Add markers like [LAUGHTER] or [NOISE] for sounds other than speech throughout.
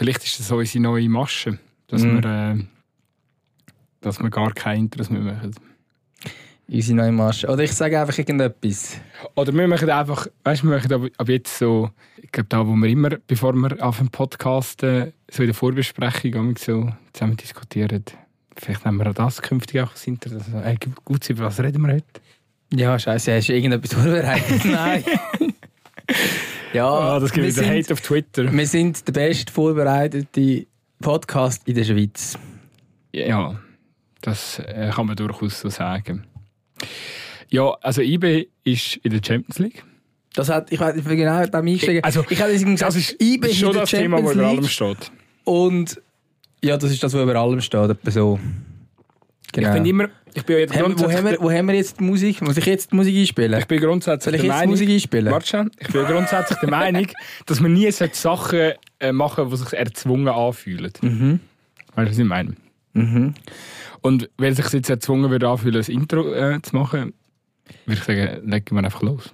vielleicht ist das unsere neue Masche, dass, Mhm. wir, äh, dass wir gar keine Intros mehr machen. Unsere neue Masche. Oder ich sage einfach irgendetwas. Oder wir machen einfach, weißt du, wir machen ab, ab jetzt so, ich glaube, da, wo wir immer, bevor wir auf dem Podcast äh, so in der Vorbesprechung so zusammen diskutieren, vielleicht nehmen wir auch das künftig auch das Intro. Also, ey, gut, über was reden wir heute? Ja, scheiße, hast du irgendetwas [LAUGHS] vorbereitet? [LAUGHS] Nein. [LAUGHS] ja, Ah, das gibt wieder Hate auf Twitter. wir sind der best vorbereitete Podcast in der Schweiz. Ja, das äh, kann man durchaus so sagen. Ja, also IB ist in der Champions League. Das hat, ich weiß nicht genau beim Einsteigen. Also, ich hätte gesagt, Das ist, IB ist in schon der das Thema, das Champions über allem steht. Und ja, das ist das, was über allem steht. Etwa so. Genau. Ich bin immer, ich bin jetzt haben, wo, haben wir, wo haben wir jetzt die Musik? Muss ich jetzt die Musik einspielen? ich bin grundsätzlich ich der Meinung, Musik einspielen? Warte. Ich bin grundsätzlich der Meinung, dass man nie solche Sachen äh, machen die sich erzwungen anfühlen. Mhm. Weißt du, was ich meine? Mhm. Und wenn sich jetzt erzwungen würde anfühlen, ein Intro äh, zu machen, würde ich sagen, legen wir einfach los.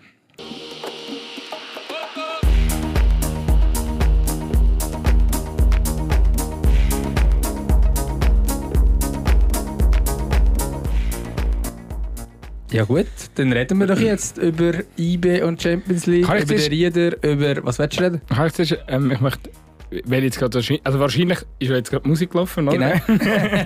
Ja gut, dann reden wir doch jetzt über IB und Champions League, ich über den Rieder, über... Was willst du reden? Heißt das, ähm, ich möchte, wenn jetzt gerade wahrscheinlich, also wahrscheinlich ist jetzt gerade Musik gelaufen, oder? Genau.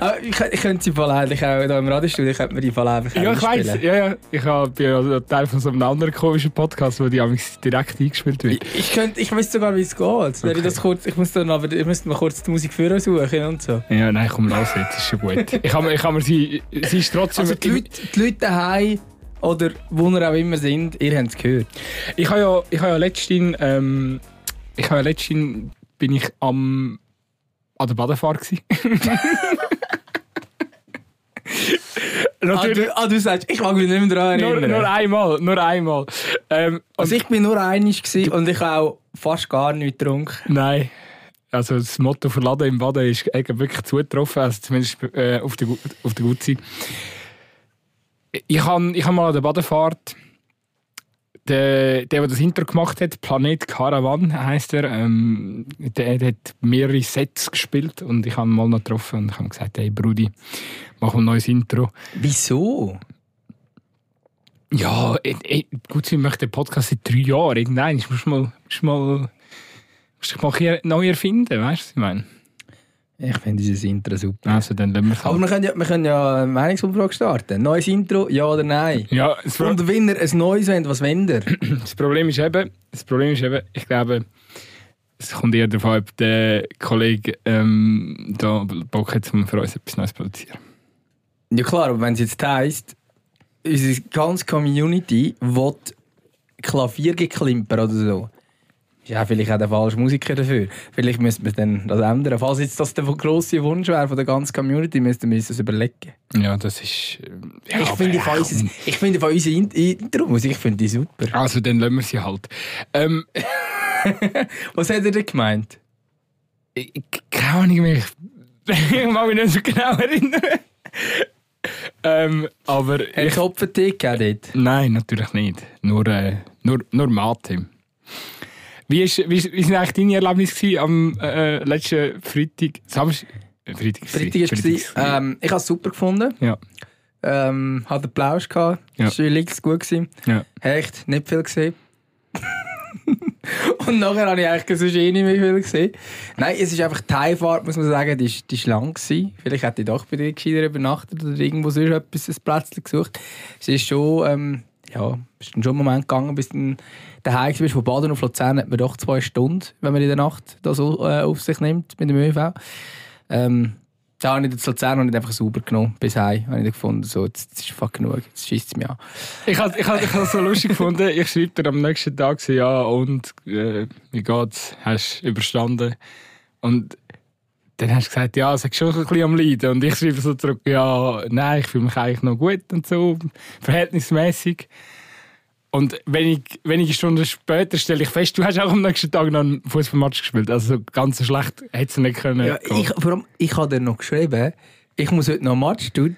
Aber [LAUGHS] ich, ich könnte sie Fall eigentlich auch hier im Radiostudio, könnte man die Fall einfach Ja, ich weiß. Ja, ja. Ich hab- bin ja Teil von so einem anderen komischen Podcast, wo die direkt eingespielt wird. Ich, ich, könnte, ich weiß sogar, wie es geht. Ich, das kurz, ich, muss dann aber, ich müsste mal kurz die Musik für suchen und so. Ja, nein, komm, los jetzt, ist schon gut. Ich mir- ich kann mir sie, sie ist trotzdem... Also die Leute, die Leute daheim oder wo ihr auch immer sind, ihr habt es gehört. Ich habe ja, ich habe ja letztens, ähm, ich habe letztens bin ich am an der Badefahrt gsi. [LAUGHS] Ah, du, ah, du sagst, ich mag mich nicht mehr daran nur, erinnern. nur einmal, nur einmal. Ähm, also ich bin nur einig gewesen und ich habe auch fast gar nichts getrunken. Nein. Also das Motto verladen im Baden ist wirklich zugetroffen, also zumindest äh, auf der, auf der Gutseite. Ich habe ich hab mal an der Badefahrt der, der, der das Intro gemacht hat, Planet Caravan heißt er, ähm, der, der hat mehrere Sets gespielt und ich habe ihn mal noch getroffen und ich habe gesagt, hey Brudi, mach ein neues Intro. Wieso? Ja, äh, äh, gut, ich möchte den Podcast seit drei Jahren. Irgendein, ich muss mal, muss mal, muss dich mal hier neu erfinden, weißt du, was ich meine? Ich finde dieses Intro super. Also, dann lassen wir es Aber wir können, ja, wir können ja eine Meinungsumfrage starten. Neues Intro, ja oder nein? Ja, Und wenn ihr ein neues wollt, was wollt ihr? [CLEARS THROAT] das Problem ist eben, das Problem ist eben, ich glaube, es kommt eher davon, ob der Kollege ähm, da Bock hat, um für uns etwas Neues zu produzieren. Ja klar, aber wenn es jetzt heisst, unsere ganze Community will Klaviergeklimper oder so. Ist ja vielleicht auch der falsche Musiker dafür. Vielleicht müsste man dann das ändern. Falls jetzt das der grosse Wunsch wäre von der ganzen Community, müssten wir uns das überlegen. Ja, das ist... Ja, ich, finde ja, von uns, ich finde von unserer In- Intro-Musik finde die super. Also, dann lassen wir sie halt. Ähm, [LAUGHS] Was hat er denn gemeint? ich, keine Ahnung mehr. Ich, [LAUGHS] ich mag mich nicht so genau erinnern. ähm, aber... Hat er Kopfentee gegeben dort? Nein, natürlich nicht. Nur, äh, nur, nur Mathe. Wie, ist, wie, wie sind eigentlich deine gewesen am äh, letzten Freitag? Samstag? äh, Freitag. Freitag war es. Ähm, ich habe es super gefunden. Ja. Ähm, hatte Applaus gehabt. Ja. Ja. Schön links gut gewesen. Ja. Echt nicht viel gesehen. [LAUGHS] Und nachher habe ich eigentlich sonst eh nicht mehr viel gesehen. Nein, es ist einfach die Heimfahrt, muss man sagen, die die ist lang gewesen. Vielleicht hätte ich doch bei dir gescheiter übernachtet oder irgendwo sonst etwas, ein Plätzchen gesucht. Es ist schon, ähm, ja, ist schon ein Moment gegangen, bis du daheim bist. Von Baden auf Luzern hat man doch zwei Stunden, wenn man in der Nacht das äh, auf sich nimmt mit dem ÖV. Ähm, da habe ich das Luzern nicht einfach sauber genommen, bis heim. Habe ich gefunden, so, jetzt, jetzt ist fuck genug, jetzt schießt es mich an. Ich habe ich ich so lustig gefunden. Ich schreibe dir am nächsten Tag so, ja, und äh, wie geht's? Hast du überstanden? Und dann hast du gesagt, ja, es ist schon ein bisschen am Leiden. Und ich schreibe so zurück, ja, nein, ich fühle mich eigentlich noch gut und so, verhältnismäßig. Und wenig, wenige Stunden später stelle ich fest, du hast auch am nächsten Tag noch einen Fußballmatch gespielt. Also so ganz so schlecht hätte es nicht können. Ja, ich, vor allem, ich habe dir noch geschrieben, ich muss heute noch einen Match tun.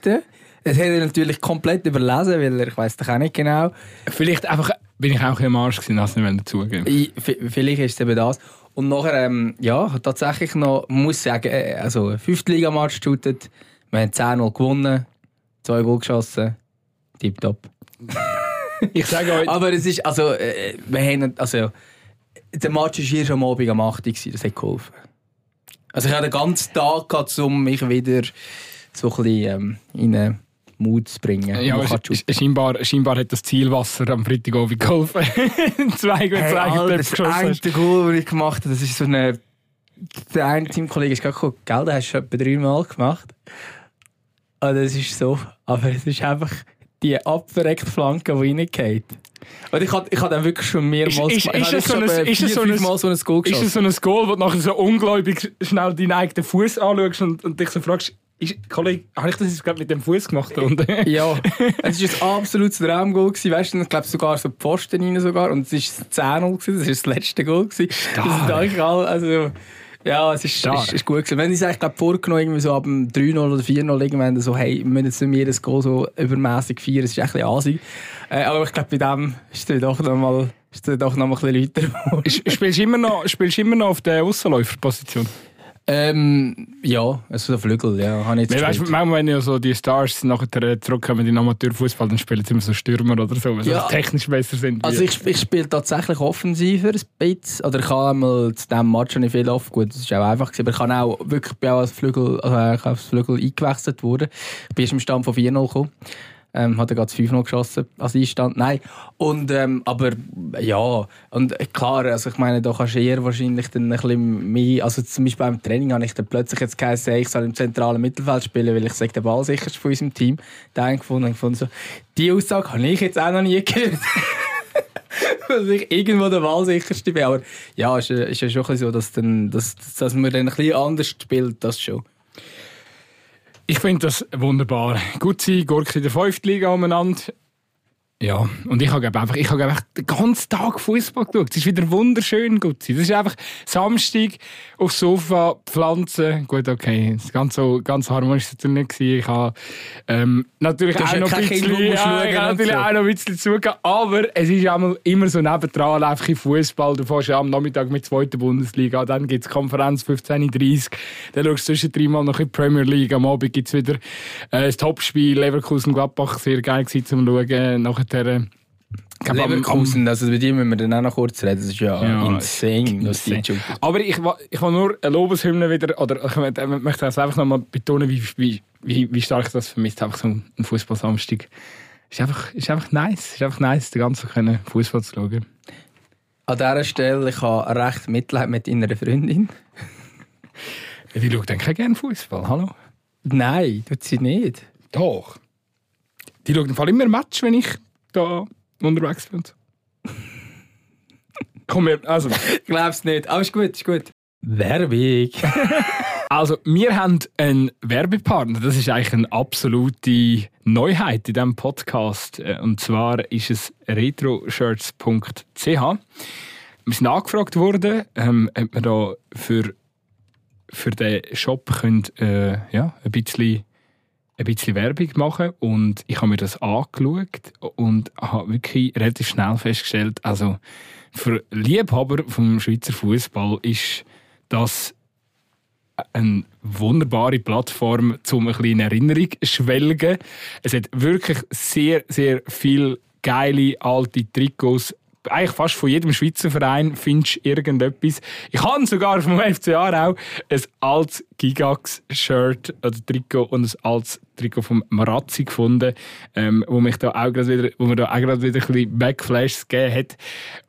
Das hat er natürlich komplett überlesen, weil er, ich weiß doch auch nicht genau. Vielleicht einfach bin ich auch ein bisschen am Arsch gewesen, das nicht dazugeben. Ich, vielleicht ist es eben das. Und nachher, ähm, ja, tatsächlich noch, muss sagen, äh, also fünfte Liga-Match shootet, wir haben 10-0 gewonnen, zwei Goal geschossen, tipptopp. [LAUGHS] Ich sage euch, Aber es ist, also, äh, wir haben, also, der Match war hier schon am Abend am 8 Uhr, gewesen, das hat geholfen. Also ich hatte den ganzen Tag, gehabt, um mich wieder so ein bisschen ähm, in einen Mut zu bringen. ja, scheinbar, scheinbar hat das Zielwasser am Freitagabend geholfen. [LAUGHS] zwei gute Hey, zwei Alter, das hast. Goal, das ich gemacht habe, das ist so eine... Der eine Teamkollege ist gerade gekommen, gell, den hast du schon etwa dreimal gemacht. Und das ist so... Aber es ist einfach die abverreckte Flanke, die reingeht. Und ich habe ich hab dann wirklich schon mehrmals Ist- ist- ist es so ein- ist es vier, so ein- so ein Goal Ist geschossen. es so ein Goal, wo du nachher so ungläubig schnell deinen eigenen Fuß anschaust und, und dich so fragst, ist, Kollege, habe ich das jetzt gerade mit dem Fuß gemacht? Und, [LAUGHS] Ja, [LAUGHS] es war ein absolutes Traumgoal. gewesen, Weißt du, ich glaube sogar so die Pfosten rein sogar. Und es war 10-0, gewesen, das war das letzte Goal. gewesen. Das ist eigentlich all, also, ja, es ist, Stark. ist, ist gut gewesen. Wenn ich es eigentlich glaub, vorgenommen irgendwie so ab dem 3-0 oder 4-0 irgendwann so, hey, wir müssen jetzt nicht mehr das Goal so übermäßig feiern, das ist echt ein bisschen asig. Äh, aber ich glaube, bei dem ist es doch noch mal, ist es doch noch mal ein bisschen lauter geworden. Spielst du immer noch, spielst du immer noch auf der Aussenläuferposition? Ähm, ja, also der Flügel, ja, habe ich jetzt weißt, manchmal, wenn ja so die Stars nachher zurückkommen in Amateurfußball, dann spielen sie immer so Stürmer oder so, weil sie Ja. technisch besser sind. Also ich, ich spiele tatsächlich offensiver ein bisschen. Oder ich habe einmal zu diesem Match schon nicht viel off. Gut, das war auch einfach. Aber ich kann auch wirklich bin auch als Flügel, also als Flügel eingewechselt worden. Ich bin erst im Stand von 4-0 gekommen. Ähm, hat er gerade 5-0 geschossen als Einstand. Nein. Und, ähm, aber ja, und äh, klar, also ich meine, da kannst du eher wahrscheinlich dann ein bisschen mehr, also zum Beispiel beim Training habe ich dann plötzlich jetzt geheißen, ich soll im zentralen Mittelfeld spielen, weil ich sage, der Ball sicherste von unserem Team. Da gefunden, ich gefunden so, die Aussage habe ich jetzt auch noch nie gehört. [LAUGHS] dass ich irgendwo der Wahlsicherste bin. Aber ja, ist, ja- ist ja schon so, dass, dann, dass, dass man dann ein bisschen anders spielt, das schon. Ich finde das wunderbar. Gut sein, Gurk in der fünften Liga umeinander. Ja, und ich habe einfach, ich habe einfach den ganzen Tag Fußball geschaut. Es ist wieder wunderschön gut sein. Das ist einfach Samstag aufs Sofa pflanzen. Gut, okay, ganz so ganz harmonisch ist es natürlich nicht. Ich habe ähm, natürlich auch noch ein bisschen, musst ja, schauen ich natürlich so. auch noch ein bisschen zugegeben. Aber es ist auch immer so nebendran einfach im Fußball. Du fährst ja am Nachmittag mit der zweiten Bundesliga, dann gibt es Konferenz 15.30 dann schaust du zwischen dreimal noch in die Premier League. Am Abend gibt es wieder äh, das Topspiel Leverkusen-Gladbach, sehr geil gewesen zum Schauen. Nachher, Leverkusen, müssen wir dann auch noch kurz reden. Das ist ja, Ja, insane, was die shooten. Aber ich, ich will nur eine Lobeshymne wieder, oder ich möchte- das einfach nochmal betonen, wie, wie, wie, wie stark ich das vermisst einfach so ein Fußball-Samstag. Ist einfach, ist einfach nice, ist einfach nice, den ganzen können Fußball zu schauen. An dieser Stelle, ich habe recht Mitleid mit deiner Freundin. [LAUGHS] Die schaut dann kein gerne Fußball, hallo? Nein, tut sie nicht. Doch. Die schaut im Fall immer Match, wenn ich da unterwegs bin. [LAUGHS] Komm, wir, also. Es nicht, aber ist gut, ist gut. Werbung. [LAUGHS] Also, wir haben einen Werbepartner. Das ist eigentlich eine absolute Neuheit in diesem Podcast. Äh, Und zwar ist es retroshirts.ch. Wir sind angefragt worden, ähm, ob wir da für, für den Shop können, äh, ja, ein, bisschen, ein bisschen Werbung machen Und ich habe mir das angeschaut und habe wirklich relativ schnell festgestellt, also für Liebhaber vom Schweizer Fußball ist das eine wunderbare Plattform, um ein bisschen in Erinnerung zu schwelgen. Es hat wirklich sehr, sehr viele geile alte Trikots. Eigentlich fast von jedem Schweizer Verein findest du irgendetwas. Ich habe sogar vom FCA auch ein altes Gigax-Shirt oder Trikot und ein altes Trikot vom Marazzi gefunden, ähm, wo, mich da auch wieder, wo mir da auch gerade wieder ein bisschen Backflashes gegeben hat.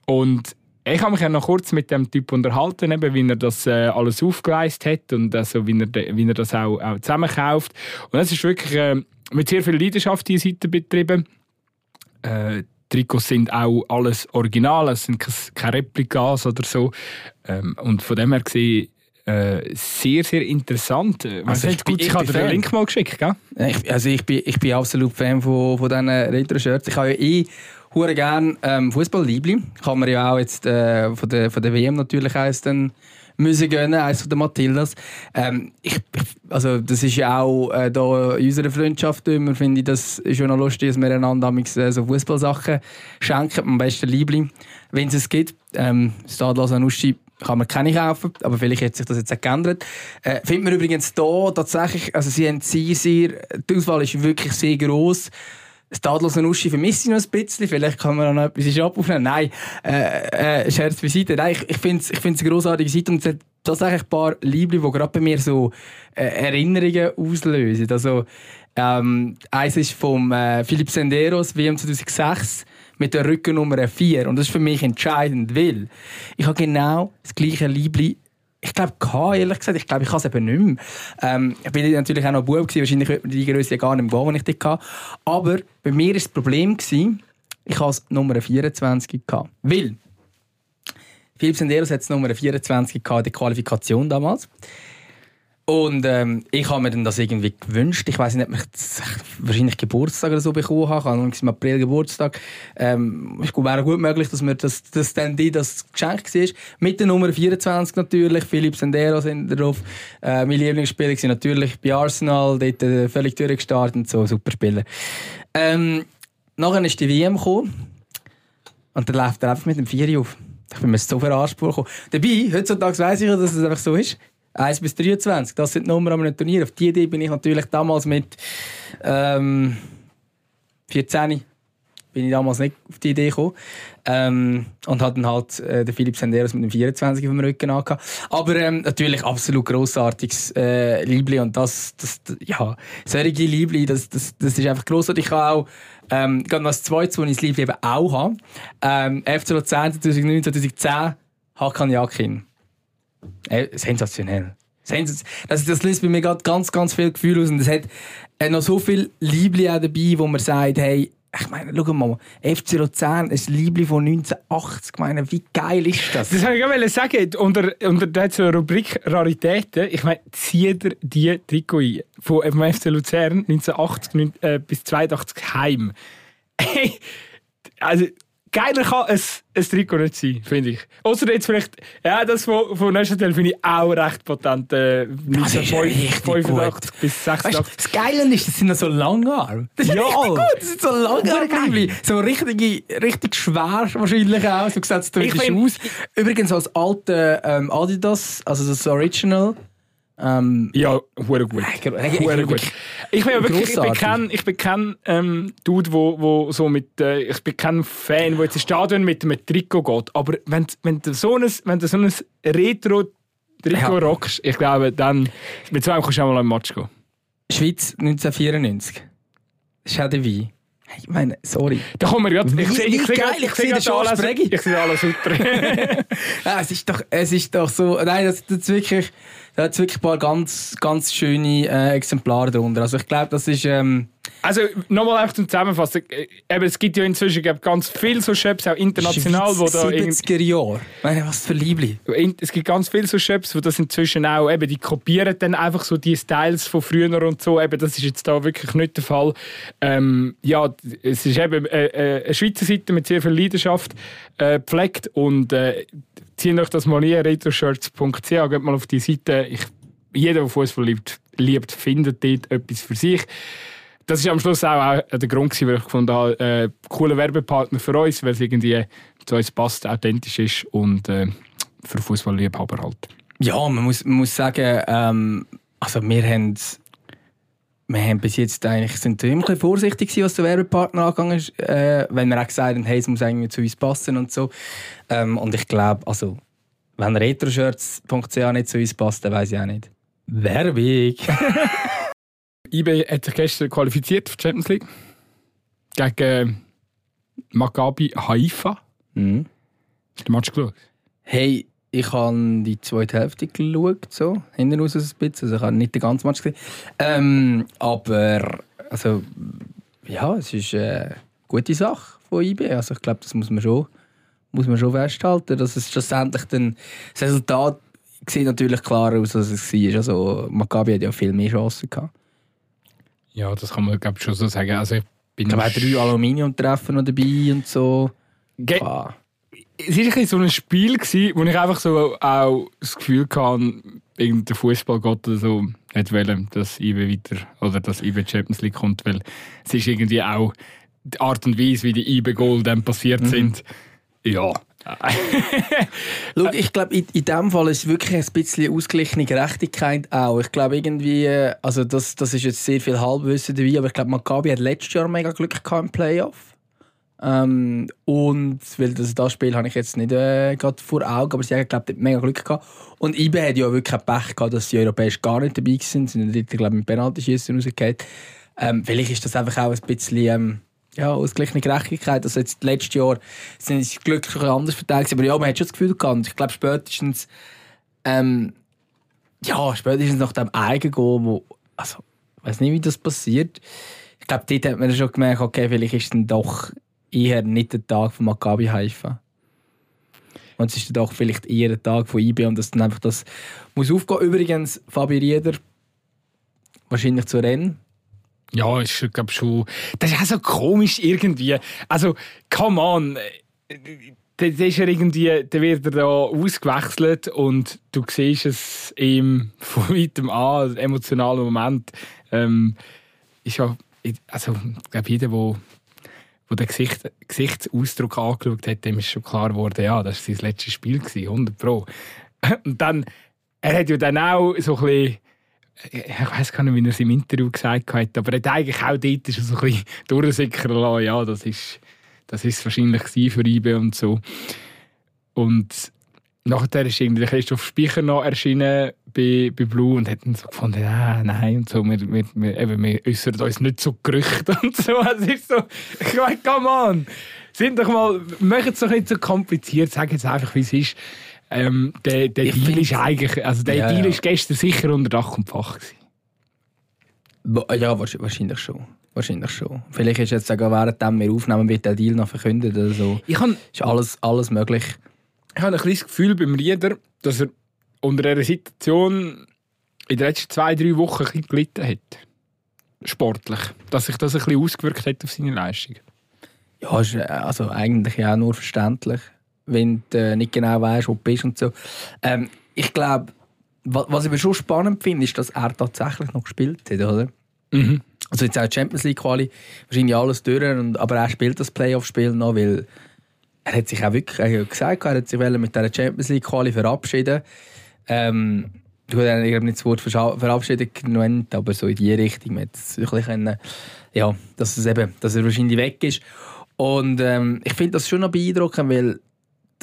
Und ich habe mich ja noch kurz mit dem Typ unterhalten, eben, wie er das äh, alles aufgeleistet hat und also, wie, er, wie er das auch, auch zusammenkauft. Und es ist wirklich äh, mit sehr viel Leidenschaft diese Seite betrieben. Äh, Trikots sind auch alles original, es sind keine Replikas oder so. Ähm, und von dem her gesehen, äh, sehr, sehr interessant. Äh, Also ich gut, ich, ich habe dir den. Link mal geschickt, gell? Ich, also ich bin, ich bin absolut Fan von, von diesen Retro-Shirts. Ich habe ja eh hure gern ähm, Fußball-Liebli. Kann man ja auch jetzt äh, von, der, von der WM natürlich eins dann müssen gönnen, eins von den Matildas. Ähm, ich, also das ist ja auch äh, da in unserer Freundschaft immer, finde ich, das ist schon noch lustig, dass wir einander äh, so Fußballsachen schenken, am besten Liebli, wenn es es gibt. Ähm, Stade Lausanne-Uschi kann man keine kaufen, aber vielleicht hat sich das jetzt auch geändert. Äh, findet man übrigens da tatsächlich, also sie haben sehr, sehr, die Auswahl ist wirklich sehr gross. Das tadlose Nuschi vermisse ich noch ein bisschen. Vielleicht kann man noch etwas aufnehmen. Nein, äh, äh, Scherz beiseite. Nein, ich, ich finde es ich eine grossartige Seite und es hat tatsächlich ein paar Liebli, die gerade bei mir so äh, Erinnerungen auslösen. Also, ähm, eins ist vom äh, Philipp Senderos, WM 2006 mit der Rückennummer 4. Und das ist für mich entscheidend, weil ich habe genau das gleiche Liebli ich glaube, ehrlich gesagt. Ich glaube, ich kann es eben nicht mehr. Ähm, ich bin natürlich auch noch Bub gewesen. Wahrscheinlich die Größe gar nicht mehr wenn ich die hatte. Aber bei mir war das Problem, gewesen, ich hatte Nummer 24 gehabt. Weil, Philipp Senderos hat Nummer 24 gehabt, die Qualifikation damals. Und ähm, ich habe mir dann das irgendwie gewünscht. Ich weiß nicht, ob ich wahrscheinlich Geburtstag oder so bekommen habe. Ich habe im April Geburtstag. Ähm, es wäre gut möglich, dass mir das, das dann die das Geschenk war. Mit der Nummer 24 natürlich. Philipp Sendero sind drauf. Äh, mein Lieblingsspieler war natürlich bei Arsenal. Dort äh, völlig durchgestartet und so. Super Spieler. Ähm, nachher ist die WM gekommen. Und dann läuft er einfach mit dem Vieri auf. Ich bin mir so verarscht vorgekommen. Dabei, heutzutage weiss ich, dass es einfach so ist. 1 bis 23, das sind die Nummern am Turnier. Auf die Idee bin ich natürlich damals mit ähm, 14 bin ich damals nicht auf die Idee gekommen. Ähm, und hatte dann halt äh, den Philipp Senderos mit dem 24 auf dem Rücken angehabt. Aber ähm, natürlich absolut grossartiges äh, Liebli und das, das, ja, solche Liebli, das, das, das ist einfach grossartig. Ich habe auch ähm, gerade was Zweites, wo ich das Liebli eben auch habe. Ähm, FC Luzern 2009, 2010, Hakan Jakin. Äh, sensationell. Sensaz das, das löst bei mir ganz, ganz viel Gefühl aus. Und es hat äh, noch so viel Liebli auch dabei, wo man sagt, hey, ich meine, schau mal, FC Luzern, ein Liebli von 1980. Ich meine, wie geil ist das? Das wollte ich gerade sagen. Unter, unter der Rubrik Raritäten, ich meine, zieht ihr die Trikot ein. Von vom FC Luzern 1980 äh, bis 82 heim. [LAUGHS] also, geiler kann ein, ein Trikot nicht sein, finde ich. Außer jetzt vielleicht, ja, das von, von Neuchâtel finde ich auch recht potent. Äh, das ist 85 bis 86. Weißt, das Geile ist, das sind noch so lange Arme. [LAUGHS] Das ist ja. richtig gut, das sind so lange Arme. So richtig, richtig schwer wahrscheinlich auch, so sieht es aus. Übrigens als alte ähm, Adidas, also das Original, ähm, ja, hure gut. Hure gut. Ich bin ja wirklich, ich bin kein, ich bin kein ähm, Dude, wo, wo so mit, äh, ich bin kein Fan, der jetzt ins Stadion mit einem Trikot geht. Aber wenn, wenn du so ein, wenn du so ein Retro Trikot ja. rockst, ich glaube, dann mit einem kannst du auch mal im Match gehen. Schweiz 1994. Das ist auch der Wein. Ich meine, sorry. Da kommen wir gerade. Ich sehe ich seh, geil, ich sehe sehe alles, ich sehe alles super. [LAUGHS] ja, es ist doch, es ist doch so. Nein, das, das ist wirklich. Da hat wirklich ein paar ganz, ganz schöne äh, Exemplare darunter. Also ich glaube, das ist... Ähm also nochmal einfach zum Zusammenfassen. Äh, eben, es gibt ja inzwischen ganz viele so Shops, auch international, Schweiz, wo da... 70er Jahre. Meine, was für Liebli. Es gibt ganz viele so Shops, wo das inzwischen auch... Eben, die kopieren dann einfach so die Styles von früher und so. Eben, das ist jetzt da wirklich nicht der Fall. Ähm, ja, es ist eben äh, äh, eine Schweizer Seite mit sehr viel Leidenschaft äh, gepflegt und äh, zieht euch das mal ein, retroshirts.ch, geht mal auf die Seite. Ich, jeder, der Fußball liebt, liebt, findet dort etwas für sich. Das war am Schluss auch, der Grund, warum ich gefunden habe, äh, cooler Werbepartner für uns, weil es irgendwie zu uns passt, authentisch ist und äh, für Fußballliebhaber halt. Ja, man muss, man muss sagen, ähm, also wir haben wir haben bis jetzt eigentlich sind wir immer ein vorsichtig gewesen, was der Werbepartner angegangen ist, äh, wenn wir auch gesagt haben, hey, es muss eigentlich zu uns passen und so. Ähm, und ich glaube, also, wenn retroshirts.ch nicht zu uns passt, dann weiß ich auch nicht. Werbung! [LAUGHS] eBay hat sich gestern qualifiziert für die Champions League. Gegen Maccabi Haifa. Mhm. Hast du den Match geschaut? Hey, ich habe die zweite Hälfte geschaut, so, hinten raus ein bisschen. Also ich habe nicht den ganzen Match gesehen. Ähm, aber, also, ja, es ist eine gute Sache von IB. Also ich glaube, das muss man schon, muss man schon festhalten, dass es schlussendlich dann, das Resultat sieht natürlich klarer aus, als es war. Also Maccabi hat ja viel mehr Chancen gehabt. Ja, das kann man glaube schon so sagen. Also ich bin ich glaube, drei Aluminiumtreffen noch dabei und so. Ge ah es war so ein Spiel, gewesen, wo ich einfach so auch das Gefühl hatte, der Fußballgott oder so nicht wollen, dass IB weiter oder dass IB Champions League kommt, weil es ist irgendwie auch die Art und Weise, wie die IB Goal dann passiert mhm. sind. Ja, [LAUGHS] Schau, ich glaube, in, in dem Fall ist es wirklich ein bisschen ausgeglichene Gerechtigkeit auch. Ich glaube irgendwie, also das, das ist jetzt sehr viel Halbwissen dabei, aber ich glaube, Maccabi hat letztes Jahr mega Glück gehabt im Playoff. Ähm, und weil das, das Spiel habe ich jetzt nicht äh, gerade vor Augen, aber sie haben glaube mega Glück gehabt. Und IBE hat ja wirklich Pech gehabt, dass die Europäisch gar nicht dabei sind. Sie sind dort, glaube ich, mit Penaltyschießen rausgefallen. Ähm, vielleicht ist das einfach auch ein bisschen ähm, ja, ausgeglichene Gerechtigkeit. Also jetzt letztes Jahr sind sie glücklich anders verteilt, aber ja, man hat schon das Gefühl gehabt. Ich glaube spätestens ähm, ja, spätestens nach dem Eigengoal, wo also ich weiß nicht, wie das passiert. Ich glaube, dort hat man schon gemerkt, okay, vielleicht ist es dann doch eher nicht der Tag von Maccabi Haifa. Und es ist dann doch vielleicht eher der Tag von IB und dass dann einfach das muss aufgehen. Übrigens, Fabi Rieder, wahrscheinlich zu Rennen. Ja, ist glaube schon. Das ist auch so komisch irgendwie. Also, come on. Der, der ist ja irgendwie, der wird er da ausgewechselt und du siehst es ihm [LAUGHS] von weitem an, emotionalen Moment. Ähm, ist ja, also, ich glaube, jeder, der wo der Gesicht, Gesichtsausdruck angeschaut hat, dem ist schon klar geworden, ja, das war sein letztes Spiel, 100 Pro. [LAUGHS] Und dann, er hat ja dann auch so ein bisschen, ich weiß gar nicht, wie er es im Interview gesagt hat, aber er hat eigentlich auch dort schon so ein bisschen [LAUGHS] durchsickern lassen, ja, das ist, das ist wahrscheinlich für IBE und so. Und nachher ist irgendwie Christoph Speicher noch erschienen bei, bei Blue und hat dann so gefunden, ah, nein und so, wir, wir, wir, eben, wir äußern uns nicht so Gerüchte [LAUGHS] und so. Es ist so, ich meine, come on, sind doch mal, machen es doch nicht so kompliziert, sagen jetzt einfach, wie es ist. Ähm, der der Deal ist eigentlich, also der ja, Deal ja. ist gestern sicher unter Dach und Fach gewesen. Ja, wahrscheinlich schon. Wahrscheinlich schon. Vielleicht ist jetzt sogar während wir aufnehmen, wird der Deal noch verkündet oder so. Ich kann, ist alles, alles möglich ich habe ein kleines Gefühl beim Rieder, dass er unter dieser Situation in den letzten zwei, drei Wochen ein bisschen gelitten hat. Sportlich. Dass sich das ein bisschen ausgewirkt hat auf seine Leistung. Ja, ist äh, also eigentlich auch nur verständlich, wenn du äh, nicht genau weißt, wo du bist und so. Ähm, ich glaube, was ich schon spannend finde, ist, dass er tatsächlich noch gespielt hat, oder? Mhm. Also jetzt auch Champions League Quali, wahrscheinlich alles durch, aber er spielt das Playoff-Spiel noch, weil er hat sich auch wirklich er hat gesagt, er hat sich mit dieser Champions League Quali verabschieden. Ähm, du hast nicht das Wort verabschieden genannt, aber so in die Richtung, man können, ja, dass, es eben, dass er wahrscheinlich weg ist. Und ähm, ich finde das schon noch beeindruckend, weil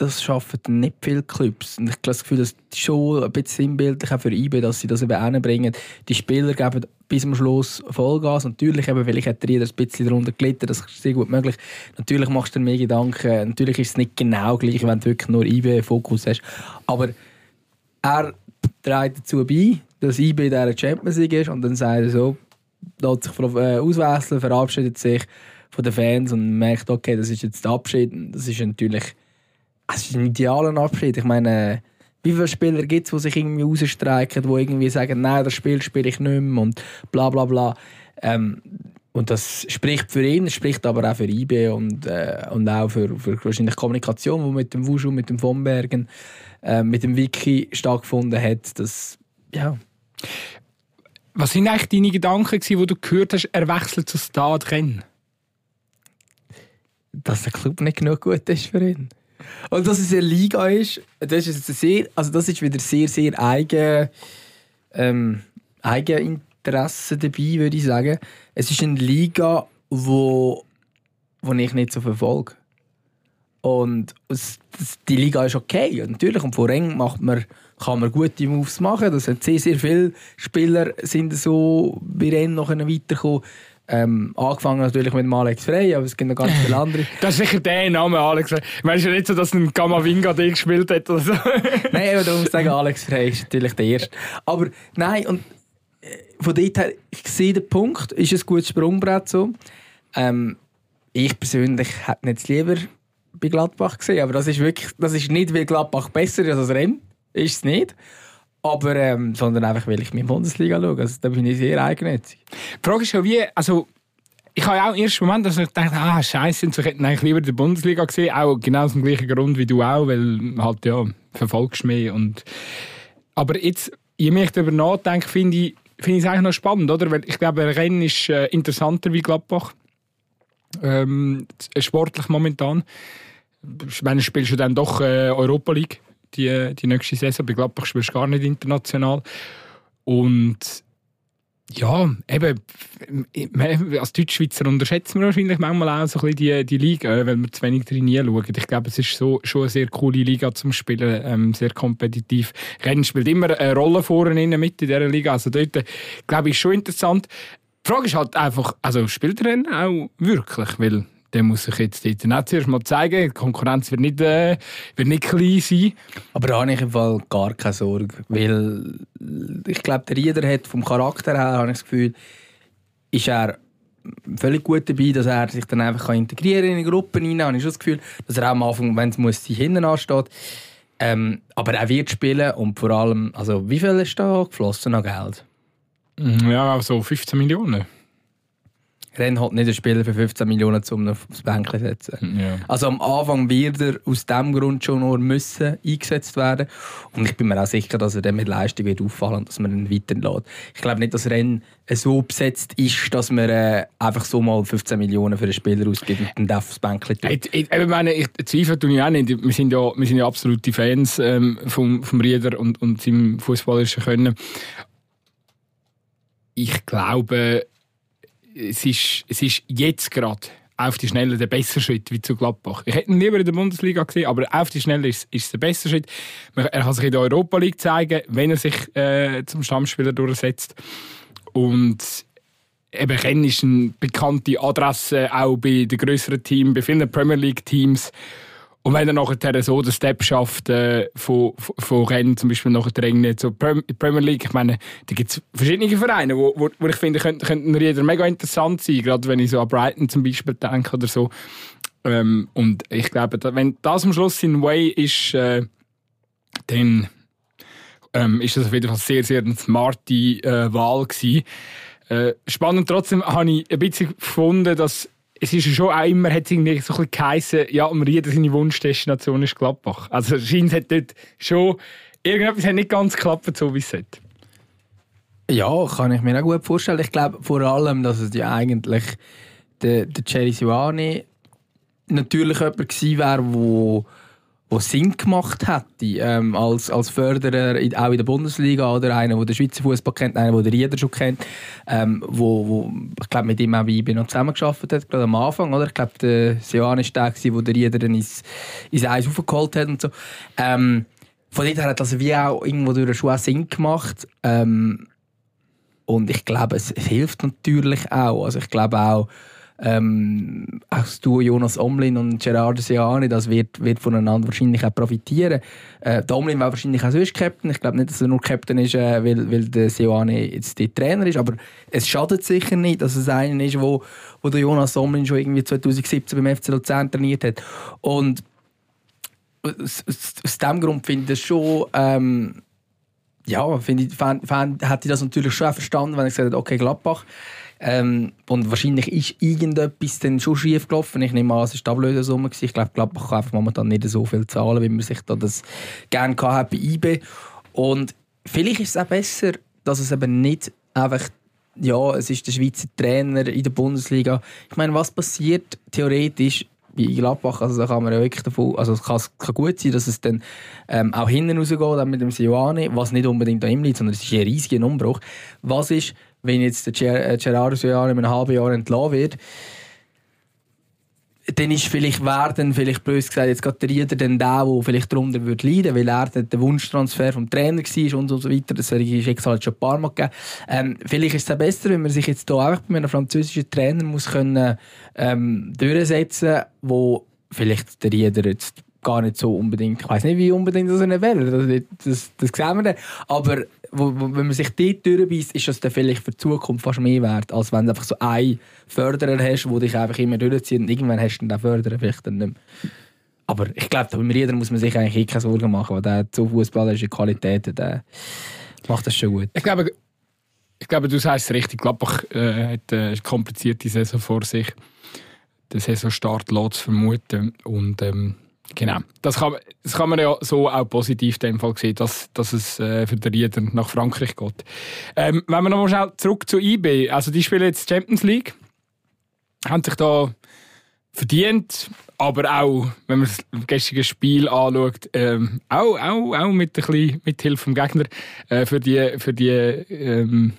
das schaffen nicht viele Clubs. Und ich habe das Gefühl, das ist schon ein bisschen sinnbildlich auch für IB, dass sie das eben hinbringen. Die Spieler geben bis zum Schluss Vollgas. Natürlich, eben, vielleicht hat jeder ein bisschen darunter gelitten, das ist sehr gut möglich. Natürlich machst du dir mehr Gedanken. Natürlich ist es nicht genau gleich, wenn du wirklich nur IB-Fokus hast. Aber er trägt dazu bei, dass IB in dieser Champions League ist und dann sagt er so, lässt sich äh, auswechseln, verabschiedet sich von den Fans und merkt, okay, das ist jetzt der Abschied. Das ist natürlich es ist ein idealer Abschied. Ich meine, wie viele Spieler gibt es, die sich irgendwie rausstreiken, die irgendwie sagen, nein, das Spiel spiele ich nicht mehr und bla bla bla. Ähm, und das spricht für ihn, spricht aber auch für IB und, äh, und auch für, für wahrscheinlich Kommunikation, die mit dem Wushu, mit dem von Bergen, äh, mit dem Wiki stattgefunden hat. Das, ja. Was sind eigentlich deine Gedanken, die du gehört hast, er wechselt zu Stade Rennes? Dass der Club nicht genug gut ist für ihn. Und dass es eine Liga ist, das ist, sehr, also das ist wieder sehr, sehr eigen, ähm, Eigeninteresse dabei, würde ich sagen. Es ist eine Liga, wo, wo ich nicht so verfolge. Und die Liga ist okay. Und natürlich, und vor eng macht man, kann man gute Moves machen. Das sind sehr, sehr viele Spieler sind so bei Rennen noch weitergekommen. Ähm, angefangen natürlich mit dem Alex Frey, aber es gibt noch ganz viele andere. [LAUGHS] das ist sicher der Name, Alex Frey. Meinst du nicht so, dass ein Gamavinga den gespielt hat oder so? [LAUGHS] nein, aber du musst sagen, Alex Frey ist natürlich der Erste. Aber nein, und äh, von dort her, ich sehe den Punkt, ist ein gutes Sprungbrett so. Ähm, ich persönlich hätte nicht lieber bei Gladbach gesehen, aber das ist wirklich, das ist nicht, weil Gladbach besser ist als Rennen. Ist es nicht. Aber, ähm, sondern einfach, weil ich meine Bundesliga schaue. Also, da bin ich sehr eigennützig. Die Frage ist ja, wie, also, ich habe auch im ersten Moment dass ich dachte, ah, scheiße, ich hätte eigentlich lieber die Bundesliga gesehen. Auch genau aus dem gleichen Grund wie du auch, weil halt, ja, verfolgst mehr. Und, aber jetzt, je mehr ich darüber nachdenke, finde ich, finde ich es eigentlich noch spannend, oder? Weil ich glaube, Rennen ist äh, interessanter wie Gladbach. Ähm, sportlich momentan. ich meine, spielst du dann doch äh, Europa League die, die nächste Saison. Bei Gladbach spielst du gar nicht international. Und ja, eben, als Deutschschweizer unterschätzen wir wahrscheinlich manchmal auch so ein bisschen die, die Liga, weil wir zu wenig drin schauen. Ich glaube, es ist so, schon eine sehr coole Liga zum Spielen, ähm, sehr kompetitiv. Rennen spielt immer eine Rolle vorne in dieser Liga, also dort, glaube ich, ist schon interessant. Die Frage ist halt einfach, also spielt Rennen auch wirklich, weil der muss sich jetzt dort nicht zuerst mal zeigen. Die Konkurrenz wird nicht, äh, wird nicht klein sein. Aber da habe ich im Fall gar keine Sorge, weil ich glaube, der Rieder hat vom Charakter her, habe ich das Gefühl, ist er völlig gut dabei, dass er sich dann einfach integrieren kann in die Gruppen hinein. Habe ich schon das Gefühl, dass er auch am Anfang, wenn es muss, hinten ansteht. Ähm, aber er wird spielen und vor allem, also wie viel ist da geflossen an Geld? Ja, so 15 Millionen. Renn halt nicht einen Spieler für 15 Millionen, um aufs Bänkchen zu setzen. Ja. Also am Anfang wird er aus diesem Grund schon nur müssen eingesetzt werden. Und ich bin mir auch sicher, dass er dann mit Leistung wird auffallen und dass man ihn weiterlässt. Ich glaube nicht, dass Renn so besetzt ist, dass man äh, einfach so mal 15 Millionen für einen Spieler ausgibt und dann aufs Bänkchen tut. Ich, ich, ich meine, ich zweifle tue ich auch nicht. Wir sind ja, wir sind ja absolute Fans ähm, vom, vom Rieder und, und seinem fußballerischen Können. Ich glaube, es ist, es ist jetzt gerade auf die Schnelle der bessere Schritt wie zu Gladbach. Ich hätte ihn lieber in der Bundesliga gesehen, aber auf die Schnelle ist, ist es der bessere Schritt. Er kann sich in der Europa League zeigen, wenn er sich äh, zum Stammspieler durchsetzt. Und eben Ken ist eine bekannte Adresse auch bei den größeren Teams, bei vielen Premier League Teams. Und wenn er nachher so den Step schafft, äh, von, von Rennen zum Beispiel nachher irgendwie zur Premier League, ich meine, da gibt es verschiedene Vereine, wo, wo, wo ich finde, könnten, könnten jeder mega interessant sein, gerade wenn ich so an Brighton zum Beispiel denke oder so. Ähm, und ich glaube, wenn das am Schluss in Way ist, äh, dann ähm, ist das auf jeden Fall sehr, sehr eine smarte äh, Wahl gewesen. Äh, spannend trotzdem habe ich ein bisschen gefunden, dass es ist schon auch immer, hat es irgendwie so ein bisschen geheißen, ja, am Rieder seine Wunschdestination ist Gladbach. Also scheint hat dort schon, irgendetwas hat nicht ganz geklappt, so wie es sollte. Ja, kann ich mir auch gut vorstellen. Ich glaube vor allem, dass es ja eigentlich der, der Jerry Siwani natürlich jemand gewesen wäre, der wo Sinn gemacht hätte ähm, als, als Förderer in, auch in der Bundesliga oder einer, der den Schweizer Fußball kennt, einer, der den Rieder schon kennt, ähm, wo, wo ich glaube mit ihm auch bei noch zusammengearbeitet hat, gerade am Anfang, oder? Ich glaube, der Sion ist der, der den Rieder dann ins, ins Eis aufgeholt hat und so. Ähm, von dort her hat das wie auch irgendwo durch schon Sinn gemacht. Ähm, und ich glaube, es, es hilft natürlich auch. Also ich glaube auch, ähm, auch Duo Jonas Omlin und Gerardo Siani, das wird, wird voneinander wahrscheinlich auch profitieren. Äh, der Omlin war wahrscheinlich auch sonst Captain. Ich glaube nicht, dass er nur Captain ist, äh, weil, weil der Siani jetzt der Trainer ist, aber es schadet sicher nicht, dass es einer ist, wo, wo der Jonas Omlin schon irgendwie 2017 beim FC Luzern trainiert hat. Und aus, aus, aus diesem Grund finde ich schon... Ähm, ja, finde ich, fand, fand, hätte ich das natürlich schon verstanden, wenn ich gesagt hätte, okay, Gladbach ähm, und wahrscheinlich ist irgendetwas dann schon schief gelaufen. Ich nehme an, es war die Ablösesumme. Ich glaube, Gladbach kann einfach momentan nicht so viel zahlen, wie man sich da das gerne hat bei IB. Und vielleicht ist es auch besser, dass es eben nicht einfach ja, es ist der Schweizer Trainer in der Bundesliga. Ich meine, was passiert theoretisch bei Gladbach? Also da kann man ja wirklich davon, also es kann, kann gut sein, dass es dann ähm, auch hinten rausgeht mit dem Sioane, was nicht unbedingt an ihm liegt, sondern es ist ein riesiger Umbruch. Was ist, wenn jetzt der Ger äh, Gerardo Jahr in einem halben Jahr entlassen wird, dann ist vielleicht werden, vielleicht bös gesagt, jetzt gerade der Rieder dann der, der vielleicht darunter würde leiden, weil er der Wunschtransfer vom Trainer war und so weiter. Das ist Schicksal halt schon ein paar Mal gegeben. Ähm, vielleicht ist es besser, wenn man sich jetzt hier einfach bei einem französischen Trainer muss können, ähm, durchsetzen wo vielleicht der Rieder jetzt gar nicht so unbedingt, ich weiß nicht, wie unbedingt das eine wäre, das, das, das sehen wir dann. Aber wo, wo, wenn man sich dort durchbeißt, ist das dann vielleicht für die Zukunft fast mehr wert, als wenn du einfach so einen Förderer hast, der dich einfach immer durchzieht und irgendwann hast du den Förderer vielleicht dann nicht mehr. Aber ich glaube, bei Rieder muss man sich eigentlich keine Sorgen machen, weil der so fußballerische Qualität der macht das schon gut. Ich glaube, ich glaube du sagst es richtig. Gladbach äh, hat eine komplizierte Saison vor sich. Der Saisonstart lässt vermuten. Und ähm, Genau. Das kann, das kann man ja so auch positiv in dem Fall sehen, dass, dass es äh, für den Rieder nach Frankreich geht. Ähm, wenn wir noch mal schnell zurück zu IB, also die spielen jetzt Champions League, haben sich da verdient, aber auch, wenn man das gestrige Spiel anschaut, ähm, auch, auch, auch mit, ein bisschen, mit Hilfe vom Gegner äh, für die, für die ähm,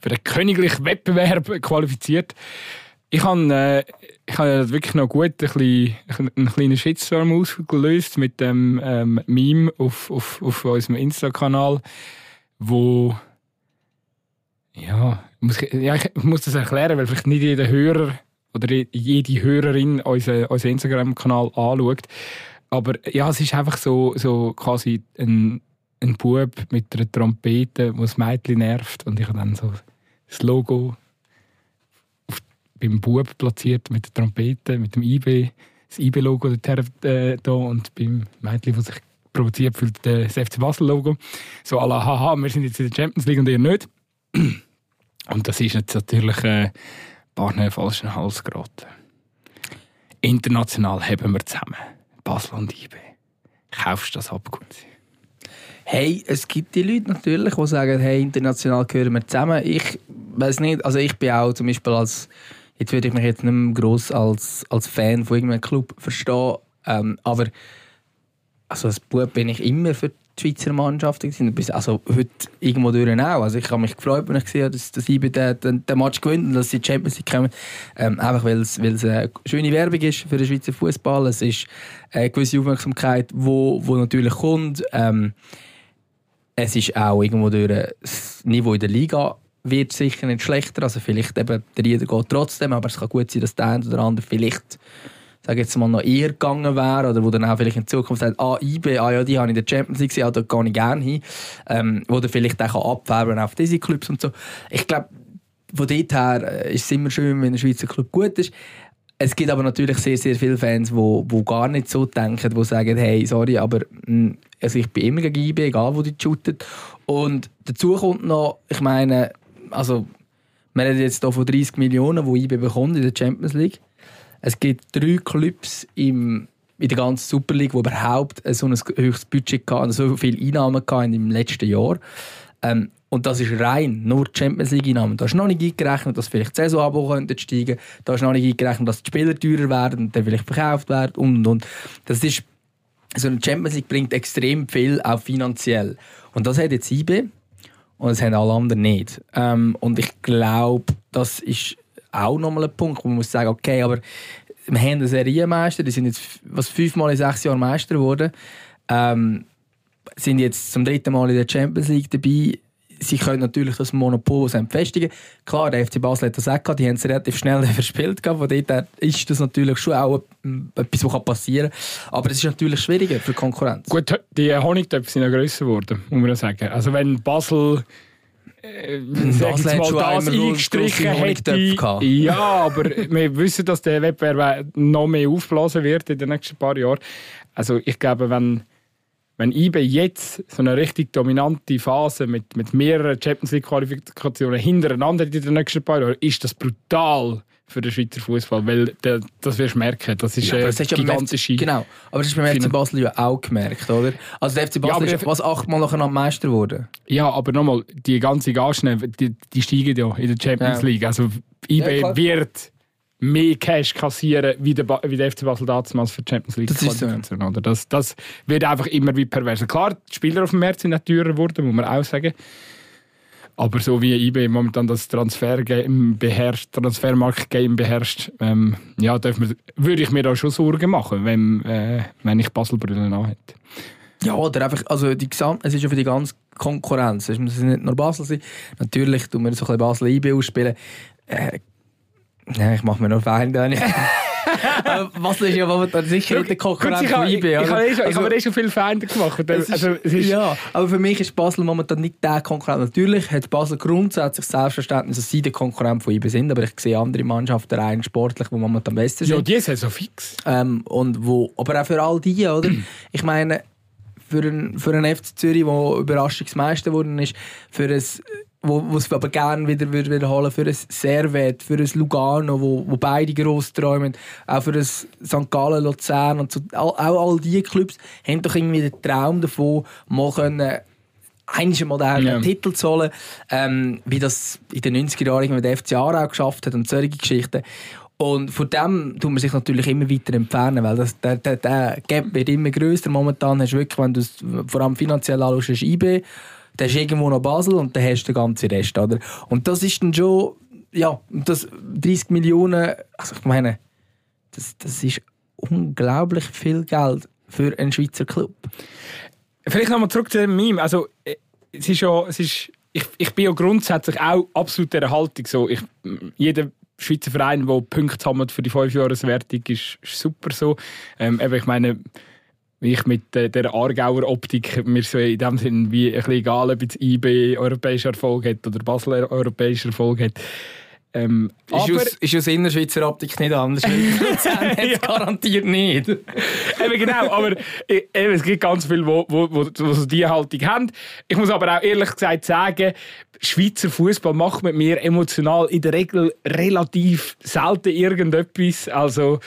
für den königlichen Wettbewerb qualifiziert. Ich habe, äh, ich habe wirklich noch gut ein bisschen, einen kleinen Shitstorm ausgelöst mit dem ähm, Meme auf, auf, auf unserem Insta-Kanal, wo ja, muss, ja, ich muss das erklären, weil vielleicht nicht jeder Hörer oder jede Hörerin unseren, unseren Instagram-Kanal anschaut. Aber ja, es ist einfach so, so quasi ein, ein Bub mit einer Trompete, der das Mädchen nervt. Und ich habe dann so das Logo beim Bub platziert mit der Trompete, mit dem IB, das IB-Logo äh, da und beim Mädchen, das sich provoziert fühlt, das FC Basel-Logo. So, alle, haha, wir sind jetzt in der Champions League und ihr nicht. [CLEARS THROAT] Und das ist jetzt natürlich äh, ein paar falschen Hals geraten. International haben wir zusammen. Basel und IB. Kaufst du das ab, gut? Hey, es gibt die Leute natürlich, die sagen, hey, international gehören wir zusammen. Ich weiß nicht, also ich bin auch zum Beispiel als, jetzt würde ich mich jetzt nicht mehr gross als, als Fan von irgendeinem Club verstehen, ähm, aber also als Bub bin ich immer für die Schweizer Mannschaft Also heute irgendwo durch auch. Also ich habe mich gefreut, wenn ich gesehen habe, dass, dass IB den, den, Match gewinnt und dass sie die Champions League kommen. Ähm, einfach weil es, weil es eine schöne Werbung ist für den Schweizer Fußball. Es ist eine gewisse Aufmerksamkeit, wo, wo natürlich kommt. Ähm, es ist auch irgendwo durch das Niveau in der Liga wird sicher nicht schlechter. Also vielleicht eben der Rieder geht trotzdem, aber es kann gut sein, dass der eine oder andere vielleicht sage jetzt mal, noch eher gegangen wäre oder wo dann auch vielleicht in Zukunft sagt, ah, IB, ah ja, die habe ich in der Champions League gesehen, ah, da gehe ich gerne hin, ähm, wo dann vielleicht auch abfärben auf diese Clubs und so. Ich glaube, von dort her äh, ist es immer schön, wenn ein Schweizer Club gut ist. Es gibt aber natürlich sehr, sehr viele Fans, die wo, wo gar nicht so denken, die sagen, hey, sorry, aber hm, also ich bin immer gegen IB, egal wo die shooten. Und dazu kommt noch, ich meine, also wir reden jetzt hier von 30 Millionen, die IB bekommt in der Champions League. Es gibt drei Clubs in der ganzen Super League, die überhaupt so ein höchstes Budget hatten, so viele Einnahmen hatten im letzten Jahr. Ähm, und das ist rein nur die Champions League-Einnahmen. Da ist noch nicht eingerechnet, dass vielleicht die Saisonabo könnte steigen Da ist noch nicht eingerechnet, dass die Spieler teurer werden und dann vielleicht verkauft werden und, und. Das ist, so eine Champions League bringt extrem viel, auch finanziell. Und das hat jetzt IB und das haben alle anderen nicht. Ähm, und ich glaube, das ist auch nochmal ein Punkt, wo man muss sagen, okay, aber wir haben einen Serienmeister, die sind jetzt was fünfmal in sechs Jahren Meister geworden, ähm, sind jetzt zum dritten Mal in der Champions League dabei. Sie können natürlich das Monopol festigen. Klar, der FC Basel hat das auch gehabt, die haben es relativ schnell [LAUGHS] verspielt. Von dort ist das natürlich schon auch etwas, was passieren kann. Aber es ist natürlich schwieriger für Konkurrenz. Gut, die Honigtöpfe sind ja grösser geworden, muss man sagen. Also wenn Basel äh, sag jetzt mal, das eingestrichen hätte. Ja, aber wir wissen, dass der Wettbewerb noch mehr aufblasen wird in den nächsten paar Jahren. Also ich glaube, wenn, wenn IBE jetzt so eine richtig dominante Phase mit, mit mehreren Champions League-Qualifikationen hintereinander in den nächsten paar Jahren, ist das brutal für den Schweizer Fußball, weil der, das wirst du merken, das ist ja, eine gigantische. Ja genau, aber das ist beim FC Basel ja auch gemerkt, oder? Also der FC Basel ja, ist was achtmal nacheinander Meister geworden. Ja, aber nochmal, die ganze Gaschen, die, die steigen ja in der Champions ja. League. Also IB ja, wird mehr Cash kassieren, wie der, wie der FC Basel damals für die Champions League. Das ist so. Oder? Das, das wird einfach immer wie perverser. Klar, die Spieler auf dem März sind nicht teurer geworden, muss man auch sagen. Aber so wie eBay momentan das Transfergame beherrscht, Transfermarktgame beherrscht, ähm, ja, man, würde ich mir da schon Sorgen machen, wenn, äh, wenn ich Baselbrille hätte. Ja, oder einfach, also die Gesam es ist ja für die ganze Konkurrenz, es muss nicht nur Basel sein. Natürlich tun wir so ein bisschen Basel IB ausspielen. Äh, ja, ich mache mir noch Feinde. [LAUGHS] Was ist ja momentan sicher nicht der Konkurrent von IB. Ich, habe eh, also, eh schon viele Feinde gemacht. Also, ist, ist, ja, aber für mich ist Basel momentan nicht der Konkurrent. Natürlich hat Basel grundsätzlich Selbstverständnis, dass sie der Konkurrent von IB sind, aber ich sehe andere Mannschaften rein sportlich, die momentan am besten sind. Ja, die sind so fix. Ähm, und wo, aber auch für all die, oder? [CLEARS THROAT] ich meine, für einen, für einen FC Zürich, der Überraschungsmeister geworden ist, für ein wo, es aber gerne wieder würde wiederholen für ein Servet, für ein Lugano, wo, wo beide gross träumen, auch für ein St. Gallen, Luzern und so, all, auch all diese Clubs haben doch irgendwie den Traum davon, mal können einmal mal den yeah. Titel zu holen, ähm, wie das in den 90er Jahren mit der FC Aarau geschafft hat und solche Geschichten. Und von dem tut man sich natürlich immer weiter entfernen, weil das, der, der, der Gap wird immer größer. Momentan hast du wirklich, wenn du es vor allem finanziell anschaust, IB, dann hast du irgendwo noch Basel und dann hast du den ganzen Rest. Oder? Und das ist dann schon, ja, das 30 Millionen, also ich meine, das, das ist unglaublich viel Geld für einen Schweizer Club. Vielleicht nochmal zurück zu dem Meme. Also, äh, es ist ja, es ist, ich, ich bin ja grundsätzlich auch absolut der Haltung so. Ich, jeder Schweizer Verein, der Punkte für die 5-Jahres-Wertung, ist, ist, super so. Ähm, eben, ich meine, ich mit äh, der Aargauer Optik mir so in dem Sinne wie ein bisschen egal, ob jetzt IB europäischer Erfolg hat oder Basel europäischer Erfolg hat. Ähm, ist, aber, aus, ist aus Innerschweizer Optik nicht anders. [LAUGHS] ja. garantiert nicht. [LAUGHS] eben genau, aber eben, es gibt ganz viele, wo, wo, wo, wo so diese Haltung haben. Ich muss aber auch ehrlich gesagt sagen, Schweizer Fußball macht mit mir emotional in der Regel relativ selten irgendetwas. Also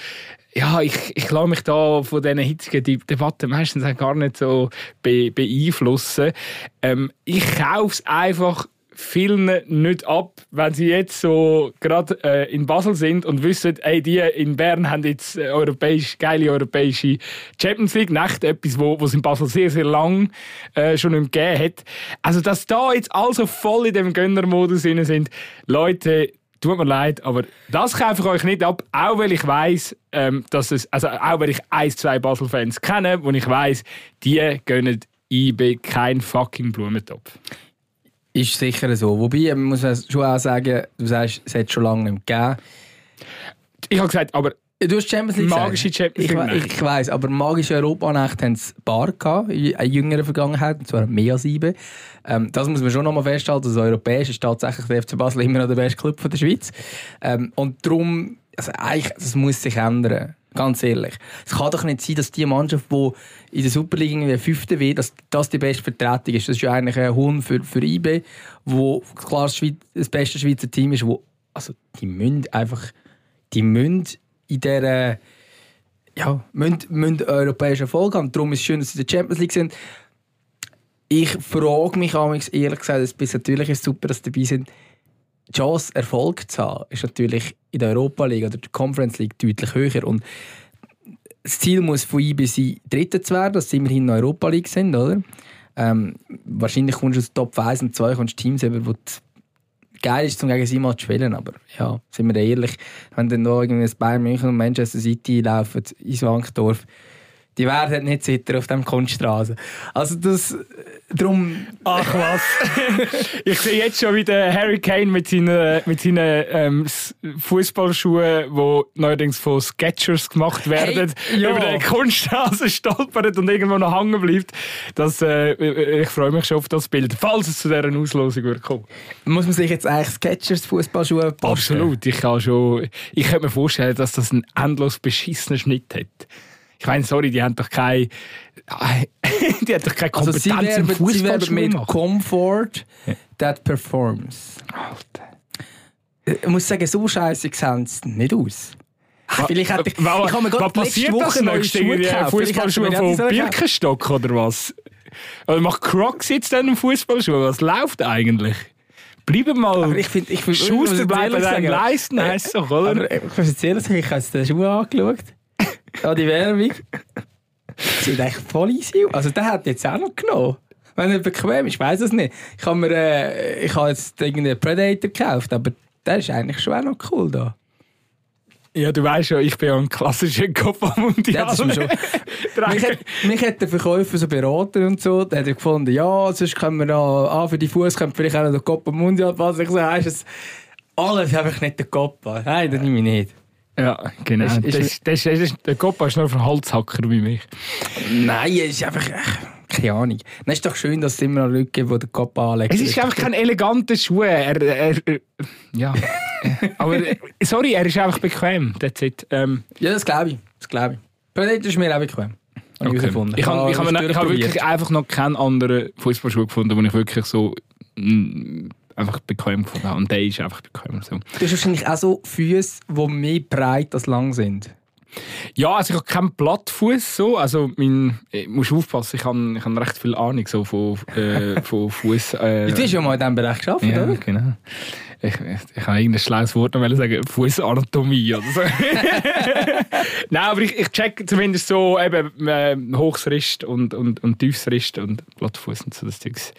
ja, ich, ich lasse mich da von diesen hitzigen Debatten meistens gar nicht so be beeinflussen. Ähm, ich kaufe es einfach vielen nicht ab, wenn sie jetzt so gerade äh, in Basel sind und wissen, ey, die in Bern haben jetzt äh, europäisch, geile europäische Champions League Nacht, etwas, wo es in Basel sehr, sehr lang äh, schon nicht gegeben hat. Also, dass da jetzt also voll in dem Gönnermodus sind, Leute, tut mir leid, aber das kaufe ich euch nicht ab, auch weil ich weiß, ähm, dass es, also auch weil ich ein, zwei Basel-Fans kenne, wo ich weiß, die gönnen IB kein fucking Blumentopf. Ist sicher so. Wobei, man muss schon auch sagen, du sagst, es hat schon lange nicht gegeben. Ich habe gesagt, aber Du hast Champions League Magische Champions League. Ich, ich, weiss, aber magische Europanächte haben es ein paar gehabt, in jüngerer Vergangenheit, und zwar mehr als sieben. Ähm, das muss man schon nochmal festhalten. Also europäisch ist tatsächlich der FC Basel immer noch der beste Club der Schweiz. Ähm, und darum, also eigentlich, das muss sich ändern. Ganz ehrlich. Es kann doch nicht sein, dass die Mannschaft, die in der Superliga irgendwie Fünfte wird, dass das die beste Vertretung ist. Das ist ja eigentlich ein Hohn für, für IB, wo klar das, Schweiz, das beste Schweizer Team ist, wo, also die müssen einfach, die müssen in dieser, ja, müssen, müssen europäischen Erfolg haben. Darum ist es schön, dass sie in der Champions League sind. Ich frage mich ehrlich gesagt, es ist natürlich super, dass sie dabei sind, die Chance, Erfolg zu haben, ist natürlich in der Europa League oder der Conference League deutlich höher. Und das Ziel muss von IB sein, Dritter zu werden, dass sie immerhin in der Europa League sind, oder? Ähm, wahrscheinlich kommst du aus Top 1 und 2 kommst Teams, über, wo geil ist, um gegen sie mal zu spielen, aber ja, sind wir ehrlich, wenn dann noch irgendwie Bayern München und Manchester City laufen ins Wankdorf, die werden nicht sitter auf dem Kunststraße. Also das, drum... Ach was. ich sehe jetzt schon wieder Harry Kane mit seinen, mit seinen ähm, Fußballschuhen, die neuerdings von Sketchers gemacht werden, hey, ja. über die Kunststraße [LAUGHS] stolpert und irgendwo noch hängen bleibt. Das, äh, ich freue mich schon auf das Bild, falls es zu dieser Auslosung wird kommen. Muss man sich jetzt eigentlich Sketchers Fußballschuhe posten? Absolut. Ich kann schon... Ich könnte mir vorstellen, dass das einen endlos beschissenen Schnitt hat. Ich meine, sorry, die haben doch keine, [LAUGHS] die haben doch keine also Kompetenz also werben, im Fußball. Sie mit Comfort that performs. Alter. Ich muss sagen, so scheiße sehen sie nicht aus. Vielleicht hätte ich, ich habe mir gerade letzte Woche neue Schuhe gekauft. Fußballschuhe von Birkenstock oder was? Oder macht Crocs jetzt dann im Fußballschuh? Was läuft eigentlich? Bleiben mal. Aber ich finde, ich find, Schuster bleiben deinen Leisten, heisst doch, oder? Aber ich muss jetzt ehrlich sagen, ich habe den Schuh angeschaut. Ja, die Werbung. Sieht echt voll easy. Also, der hat jetzt auch noch genommen. Wenn er bequem ist, ich weiß es nicht. Ich habe mir, äh, ich habe jetzt irgendeinen Predator gekauft, aber der ist eigentlich schon auch noch cool da. Ja, du weißt ja, ich bin ja ein klassischer Copa Mundial. Ja, das ist schon. [LAUGHS] mich, hat, mich hat der Verkäufer so beraten und so, der hat gefunden, ja, sonst können wir da, ah, für die Fuß könnte vielleicht auch noch der Copa Mundial passen. Ich so, heißt es, alles einfach nicht der Copa. Nein, das nehme ich nicht. Ja, genau. Ist, ist, das, das, das, der Copa ist nur für Holzhacker wie mich. Nein, es ist einfach... Keine Ahnung. Es ist doch schön, dass es immer noch Leute gibt, die den Copa anlegen. Es ist einfach kein eleganter Schuh. Er, er, er, ja. [LAUGHS] Aber sorry, er ist einfach bequem. That's it. Ähm. Ja, das glaube ich. Das glaube ich. Predator ist mir auch bequem. Okay. Ich, ich habe ich hab, ich hab wirklich einfach noch keinen anderen Fußballschuh gefunden, wo ich wirklich so einfach bequem gefunden habe. Und der ist einfach bequem. So. Du hast wahrscheinlich auch so Füße, die mehr breit als lang sind. Ja, also ich habe keinen Plattfuß so. Also mein, ich muss aufpassen, ich habe, ich habe recht viel Ahnung so von, äh, [LAUGHS] von Fuß. Äh, Du hast ja mal in diesem Bereich geschafft, ja, oder? genau. Ich, ich, ich habe irgendein schlaues Wort noch sagen, Fußanatomie oder so. [LAUGHS] [LAUGHS] Nein, aber ich, ich check zumindest so eben äh, Hochsrist und, und, und Tiefsrist und Plattfuß und so das Zeugs.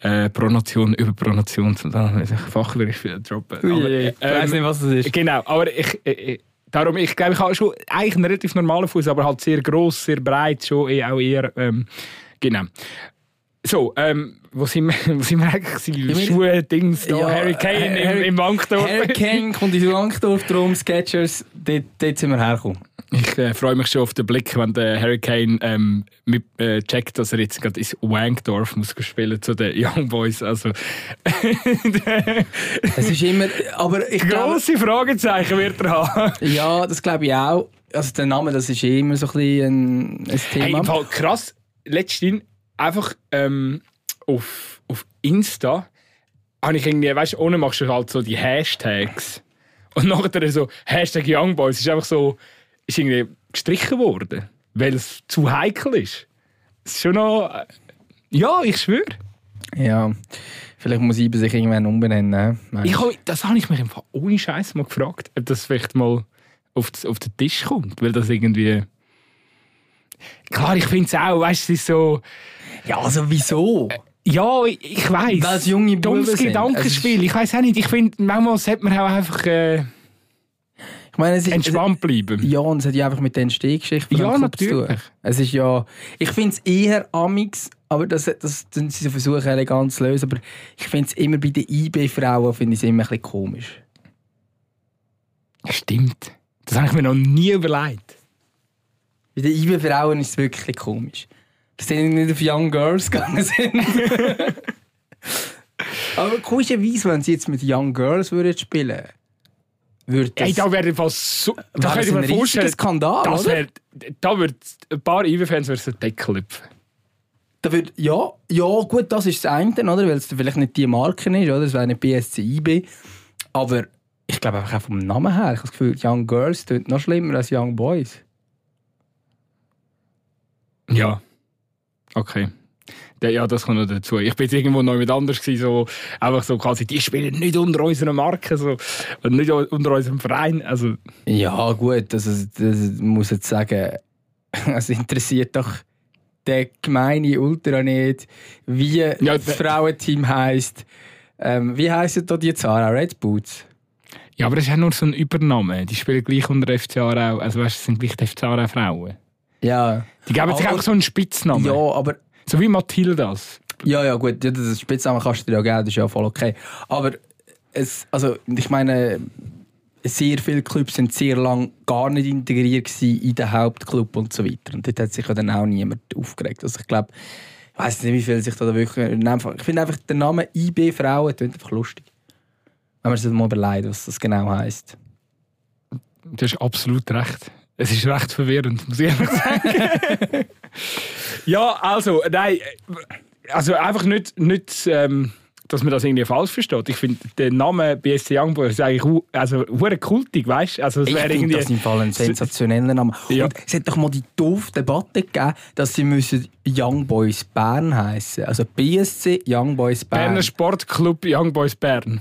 Äh, Pronation, Überpronation, zum Fachwörter für droppen. Ui, Aber, ich weiss nicht, was das ist. Genau, aber ich, ich, darum, ich glaube, ich habe schon eigentlich einen relativ normalen Fuß, aber halt sehr gross, sehr breit, schon eh auch eher, ähm, genau. So, ähm, wo sind wir, [LAUGHS] wo sind wir eigentlich? Schuhe, Dings, da, Ja, Harry Kane im, im Wankdorf. Harry Kane kommt in Wankdorf drum, Sketchers, dort, dort sind wir hergekommen. Ich äh, freue mich schon auf den Blick, wenn der Harry Kane ähm, mit, äh, checkt, dass er jetzt gerade ins Wankdorf muss spielen zu den Young Boys. Also, [LAUGHS] Es ist immer, aber ich glaube, grosse Fragezeichen wird er haben. ja, das glaube ich auch. Also der Name, das ist eh immer so ein bisschen ein, ein Hey, Thema. im Fall krass. Letztens einfach ähm, auf, auf Insta habe ich irgendwie, weißt du, ohne machst du halt so die Hashtags. Und nachher so Hashtag Youngboys ist einfach so, ist irgendwie gestrichen worden, weil es zu heikel ist. Es ist schon noch. äh, Ja, ich schwöre. ja, vielleicht muss Ibe sich irgendwann umbenennen. ne? Ich das habe ich mich im Fall ohne Scheiß mal gefragt, ob das vielleicht mal auf, das, auf den Tisch kommt, weil das irgendwie. Klar, ich finde es auch, weißt du, es ist so. Ja, also wieso? Ja, ich, weiß. Weil es junge Buben Dummes sind. Gedankenspiel. Ich weiß auch nicht. Ich finde, manchmal sollte man auch einfach äh, Ich meine, es ist, entspannt bleiben. Ja, und es hat ja einfach mit der Entstehungsgeschichte von Ja, Club zu tun. natürlich. Es ist ja, ich finde es eher amix, aber das, das, das sie so versuchen elegant zu lösen, aber ich finde es immer bei den IB-Frauen finde ich es immer ein bisschen komisch. Stimmt. Das habe ich mir noch nie überlegt. Bei den IB-Frauen ist es wirklich komisch. Dass sie nicht auf Young Girls gegangen sind. [LAUGHS] aber komischerweise, wenn sie jetzt mit Young Girls würden spielen würde das, Hey, da wäre fast so. Da könnte das ich ein mir vorstellen, Skandal, das oder? wär, da wird ein paar Ivy-Fans würden den Deckel lüpfen. Da wird, ja, ja, gut, das ist das eine, oder? Weil es vielleicht nicht die Marke ist, oder? Es wäre nicht BSC IB. Aber ich glaube einfach auch vom Namen her. Ich habe das Gefühl, Young Girls klingt noch schlimmer als Young Boys. Ja. Okay. Ja, das kommt noch dazu. Ich bin jetzt irgendwo noch mit anders gewesen, so, einfach so quasi, die spielen nicht unter unserer Marke, so, und nicht unter unserem Verein. Also, Ja, gut, also, das muss ich jetzt sagen, [LAUGHS] es interessiert doch der gemeine Ultra nicht, wie Ja, das Frauenteam heisst. Ähm, wie heissen da die Zara? Red Boots? ja, aber das ist ja nur so ein Übernahme. Die spielen gleich unter FC Aarau, also weißt, du, es sind gleich die FC Aarau Frauen. Ja. Die geben sich auch so einen Spitznamen. Ja, aber So wie Mathildas. Ja, ja, gut, ja, das Spitznamen kannst du dir ja geben, das ist ja voll okay. Aber es, also, ich meine, sehr viele Clubs sind sehr lange gar nicht integriert in den Hauptclub und so weiter. Und dort hat sich ja dann auch niemand aufgeregt. Also ich glaube, ich weiß nicht, wie viel sich da wirklich... Ich finde einfach, der Name IB Frauen klingt einfach lustig. Wenn man sich mal überlegt, was das genau heisst. Du hast absolut recht. Es ist recht verwirrend, muss ich ehrlich sagen. [LAUGHS] ja, also, nein, also einfach nicht, nicht ähm, dass man das irgendwie falsch versteht. Ich finde, der Name BSC Young Boys ist eigentlich also, hure kultig, weißt du? Also, es Ich finde irgendwie. das im Fall ein sensationeller Name. Ja. Und es hat doch mal die doofe Debatte gegeben, dass sie müssen Young Boys Bern heißen. Also BSC Young Boys Bern. Berner Sportclub Young Boys Bern.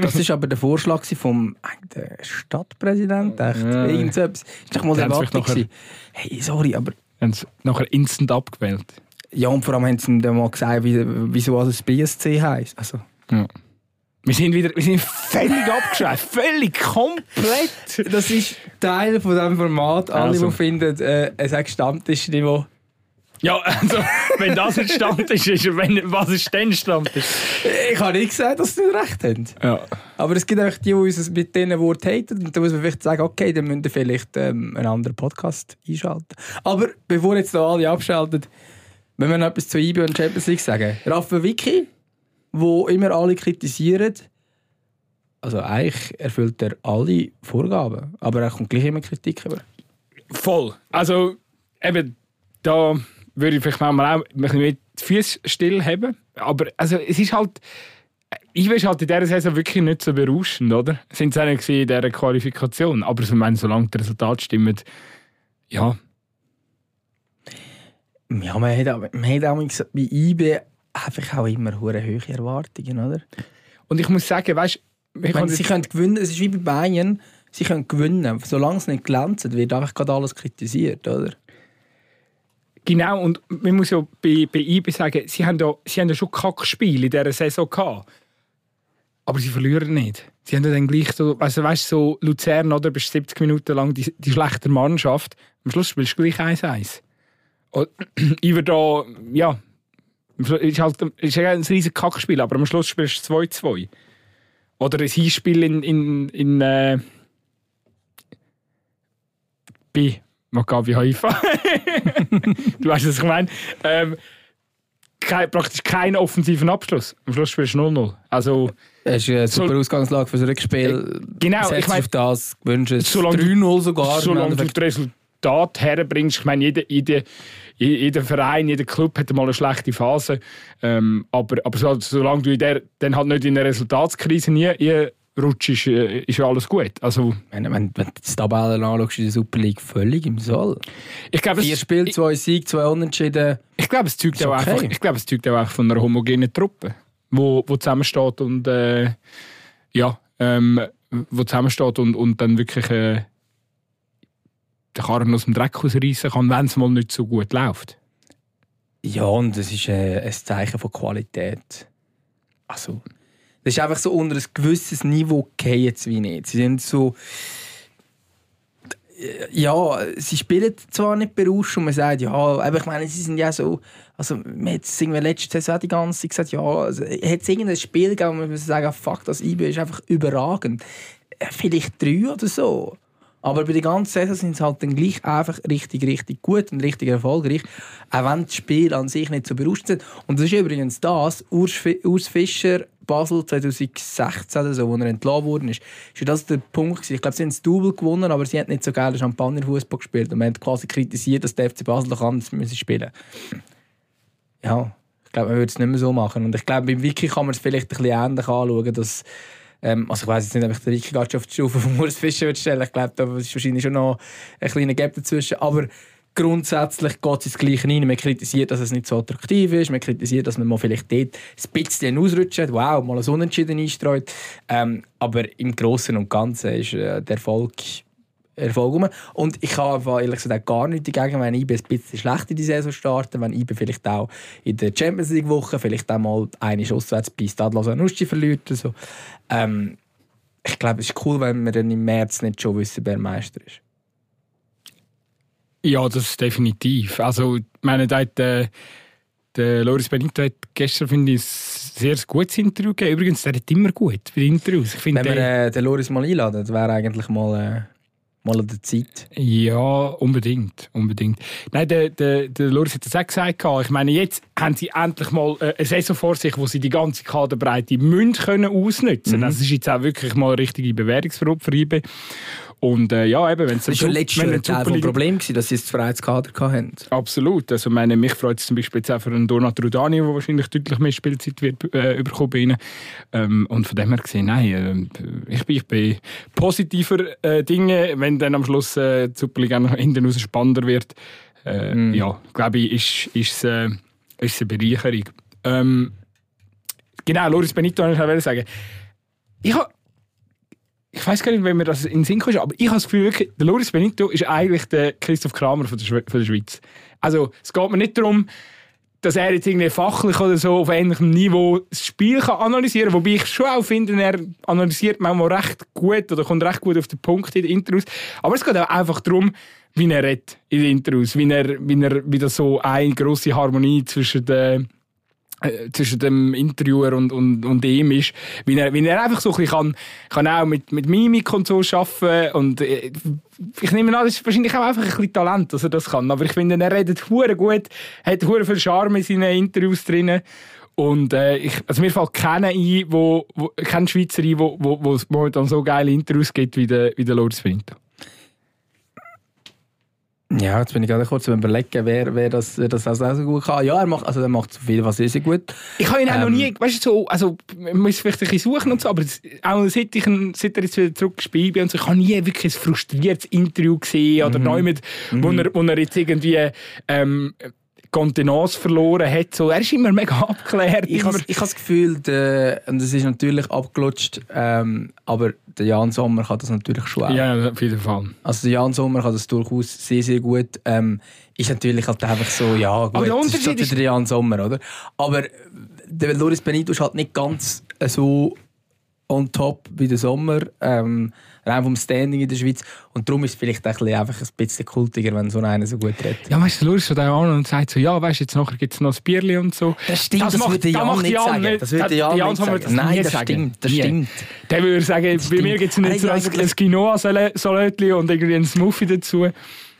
Das ist aber der Vorschlag vom äh, der Stadtpräsident, echt. Ja. Irgend so etwas. Ist doch mal vielleicht gewesen. Hey, sorry, aber Haben sie nachher instant abgewählt. ja, und vor allem haben sie dann mal gesagt, wie, wieso das BSC heisst. Also, Ja. Wir sind wieder wir sind völlig abgeschweift. Völlig komplett. das ist Teil von diesem Format. Alle, Also. die finden, äh, es hat Stammtischniveau. Ja, also, [LAUGHS] wenn das ein Stammtisch ist, wenn, was ist denn Stammtisch? Ich habe nicht gesagt, dass sie nicht recht haben. Ja. Aber es gibt einfach die, die uns mit diesen Worten haten. Und da muss man vielleicht sagen, okay, dann müsst ihr vielleicht ähm, einen anderen Podcast einschalten. Aber bevor jetzt da alle abschalten, wenn wir noch etwas zu IB und Champions League sagen. Rafa Vicky, wo immer alle kritisieren, also eigentlich erfüllt er alle Vorgaben, aber er kommt gleich immer Kritik über. Voll. Also, eben, da würde ich vielleicht manchmal auch ein bisschen mehr die Füße still haben. Aber also, es ist halt, ich war halt in dieser Saison wirklich nicht so berauschend, oder? Sind es auch in dieser Qualifikation. Aber ich meine, solange die Resultate stimmen, ja. Ja, man hat, man hat auch bei IB einfach auch immer hohe Erwartungen, oder? Und ich muss sagen, weißt du, sie können gewinnen, es ist wie bei Bayern, sie können gewinnen. Solange es nicht glänzt, wird einfach gerade alles kritisiert, oder? Genau, und man muss ja bei, bei IB sagen, sie haben ja, sie haben ja schon Kackspiele in dieser Saison gehabt. Aber sie verlieren nicht. Sie haben dann gleich so, also weißt so Luzern, oder, bist 70 Minuten lang die, die schlechte Mannschaft. Am Schluss spielst du gleich 1-1. Ich würde da, ja, ist halt ist ein riesiges Kackspiel, aber am Schluss spielst du 2-2. Oder ein Hinspiel in, in, in äh, bei Maccabi Haifa. [LAUGHS] [LAUGHS] du weißt, was ich meine. Ähm, kein, praktisch keinen offensiven Abschluss. Am Schluss spielst du 0-0. Also, das ist eine super so, Ausgangslage für das Rückspiel. Genau, ich meine, auf das gewünscht 3-0 sogar. Solange du das Resultat herbringst, ich meine, jeder, jeder, jeder Verein, jeder Club hat mal eine schlechte Phase. Ähm, aber, aber so, solange du in der, dann halt nicht in einer Resultatskrise nie rutschst, äh, ist ja alles gut. Also, wenn, wenn, wenn du die Tabellen anschaust, in der Super League völlig im Soll. Ich glaub, Vier Spiele, zwei Siege, zwei Unentschieden. Ich glaube, es zeugt auch, okay. einfach, ich es zeugt auch von einer homogenen Truppe, wo, wo zusammensteht und äh, ja, ähm, wo zusammensteht und, und dann wirklich äh, den Karren aus dem Dreck ausreißen kann, wenn es mal nicht so gut läuft. Ja, und das ist äh, ein Zeichen von Qualität. Also, das ist einfach so unter ein gewisses Niveau gehen wie nicht. Sie sind so ja, sie spielen zwar nicht berauschend und man sagt, ja, aber ich meine, sie sind ja so, also man hat es letzte Saison die ganze Zeit gesagt, ja, also, hat es irgendein Spiel gegeben, wo man sagen, fuck, das IB ist einfach überragend. Vielleicht drei oder so. Aber bei der ganzen Saison sind sie halt dann gleich einfach richtig, richtig gut und richtig erfolgreich. Auch wenn das Spiel an sich nicht so berauschend sind. Und das ist übrigens das, Urs Fischer, Basel 2016 oder so, wo er entlassen worden ist, ist das der Punkt. Ich glaube, sie haben das Double gewonnen, aber sie haben nicht so geil Champagner-Fußball gespielt. Und man hat quasi kritisiert, dass der FC Basel doch anders müssen spielen Ja, ich glaube, man würde es nicht mehr so machen. Und ich glaube, beim Wiki kann man es vielleicht ein bisschen ähnlich anschauen, dass ähm, also ich weiß jetzt nicht, ob ich den Wiki auf die Stufe [LAUGHS] von Urs Fischer stellen Ich glaube, da ist wahrscheinlich schon noch ein kleiner Gap dazwischen. Aber grundsätzlich geht es ins Gleiche rein. Man kritisiert, dass es nicht so attraktiv ist. Man kritisiert, dass man mal vielleicht dort ein bisschen ausrutscht. Wow, mal ein Unentschieden einstreut. Ähm, aber im Großen und Ganzen ist äh, der Erfolg Erfolg rum. Und ich habe ehrlich gesagt gar nichts dagegen, wenn IB ein bisschen schlecht in die Saison starten, wenn IB vielleicht auch in der Champions League Woche vielleicht auch mal eine auswärts bei Stade Lausanne verliert. Also, ähm, ich glaube, es ist cool, wenn wir dann im März nicht schon wissen, wer Meister ist. Ja, das ist definitiv. Also, ich meine, da hat, äh, der Loris Benito hat gestern, finde ich, ein sehr gutes Interview gegeben. Übrigens, der hat immer gut bei Interviews. Ich find, Wenn wir äh, den Loris mal einladen, das wäre eigentlich mal... Äh mal an der Zeit. Ja, unbedingt. unbedingt. Nein, der, der, der Loris hat das auch gesagt. Ich meine, jetzt haben sie endlich mal äh, eine Saison vor sich, wo sie die ganze Kaderbreite münd können ausnutzen. Mhm. Das ist jetzt auch wirklich mal eine richtige Bewährungsprobe für IB. Und äh, ja, eben, wenn es Das war letztes Jahr ein Problems, dass sie es das Kader hatten. Absolut. Also, meine, mich freut es zum Beispiel jetzt auch für einen Donat Rudani, der wahrscheinlich deutlich mehr Spielzeit wird äh, bekommen bei ihnen. Ähm, und von dem her gesehen, nein, äh, ich, bin, ich bin positiver äh, Dinge, wenn dann am Schluss äh, die Superliga noch hinten raus spannender wird. Äh, mm. Ja, glaube ich, ist, ist, äh, ist eine Bereicherung. Ähm, genau, Loris Benito, ich wollte sagen. Ich habe ich weiß gar nicht, wenn mir das in den Sinn kommt, aber ich habe das Gefühl, wirklich, der Loris Benito ist eigentlich der Christoph Kramer von der, Schwe von der Schweiz. Also, es geht mir nicht darum, dass er jetzt irgendwie fachlich oder so auf ähnlichem Niveau das Spiel kann analysieren kann. Wobei ich schon auch finde, er analysiert manchmal recht gut oder kommt recht gut auf den Punkt in den Intros. Aber es geht auch einfach darum, wie er redet in den Intros. Wie er, wie er wieder so eine grosse Harmonie zwischen den zwischen dem Interviewer und, und, und ihm ist, wie er, wie er einfach so ein bisschen kann, kann auch mit, mit Mimik und so arbeiten. Und äh, ich nehme an, das ist wahrscheinlich auch einfach ein bisschen Talent, dass er das kann, aber ich finde, er redet hure gut, hat hure viel Charme in seinen Interviews drin. Und äh, ich, also mir fällt keiner ein, wo, wo, kein Schweizer ein, wo, wo, wo es momentan so geile Interviews gibt wie der, wie der Loris Vinto. Ja, jetzt bin ich gerade kurz überlegen, wer, wer, das, wer das auch so gut kann. Ja, er macht, also er macht so viel, was sehr gut. Ich habe ihn auch noch Ähm. nie, weißt du, so, also, man muss vielleicht ein bisschen suchen und so, aber das, auch seit, ich, seit er jetzt wieder zurückgespielt bin und so, ich habe nie wirklich ein frustriertes Interview gesehen oder neu mit, wo, er, wo er jetzt irgendwie, ähm, Kontenance verloren hat. So, er ist immer mega abgeklärt. Ich habe das Gefühl, der, und es ist natürlich abgelutscht, ähm, aber der Jan Sommer kann das natürlich schon auch. ja, auf jeden Fall. Also der Jan Sommer kann das durchaus sehr, sehr gut. Ähm, ist natürlich halt einfach so, ja gut, Aber der Unterschied ist- wieder der Jan Sommer, oder? Aber der Loris Benito ist halt nicht ganz so on top wie der Sommer, ähm, rein vom Standing in der Schweiz. Und darum ist es vielleicht ein bisschen, einfach ein bisschen kultiger, wenn so einer so gut redet. Ja, weißt du, Loris schaut auch an und sagt so, ja, weißt du, jetzt nachher gibt es noch ein Bierli und so. Das stimmt, das, macht- würde Jan macht nicht Jan sagen. nicht. Das würde Der- Jan Jan nicht sagen. das Nein, das sagen. stimmt, das Nie. stimmt. Der würde sagen, bei mir gibt es nicht so ein, Quinoa-Salätli und irgendwie ein Smoothie dazu.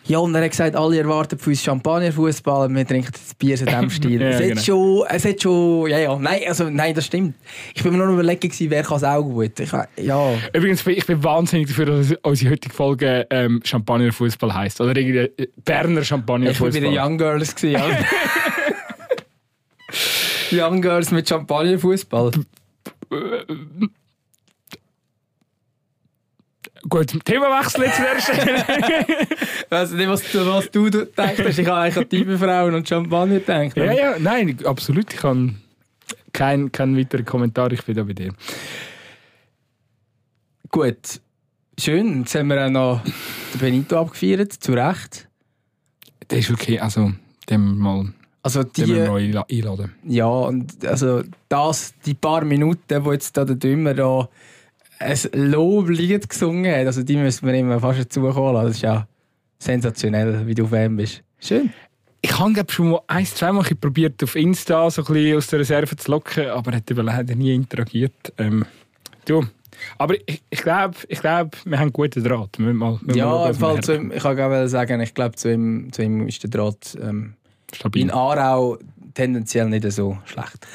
Ja, und er hat gesagt, alle erwarten von uns Champagnerfußball und wir trinken das Bier in diesem [LAUGHS] Stil. Ja, es, hat genau. schon, es hat schon, ja, ja, nein, also, nein, das stimmt. Ich bin mir nur noch überlegen, gewesen, wer kann es auch gut. Ich, ja, Übrigens, ich bin- wahnsinnig dafür, dass unsere heutige Folge ähm, Champagner-Fußball heisst. Oder irgendwie äh, Berner ich war bei Champagner-Fußball. den Young Girls. Gewesen. [LAUGHS] Young Girls mit Champagnerfußball. Gut, Themawechsel jetzt wäre Ich [LAUGHS] weiss nicht, was du, was du denkst. Ich habe eigentlich an Teamfrauen und Champagner gedacht. Ja, ja, nein, absolut. Ich habe keinen kein weiteren Kommentar. Ich bin da bei dir. Gut, schön. Jetzt haben wir auch noch den Benito abgefeiert, zu Recht. Das ist okay. Also, den mal Also den die, wir neu einla- einladen. Ja, und also das, die paar Minuten, wo jetzt da der Dümmer da ein Loblied gesungen hat, also die müssen wir immer fast dazu holen. Das ist ja sensationell, wie du Fan bist. Schön. Ich habe schon mal ein, zwei Mal probiert, auf Insta so ein bisschen aus der Reserve zu locken, aber er hat leider nie interagiert. Ähm, du. Aber ich, ich glaube, ich glaub, wir haben einen guten Draht. Wir müssen mal, wir Ja, mal zu ihm, ich kann gerade sagen, ich glaube, zu ihm, zu ihm ist der Draht ähm, in Aarau tendenziell nicht so schlecht.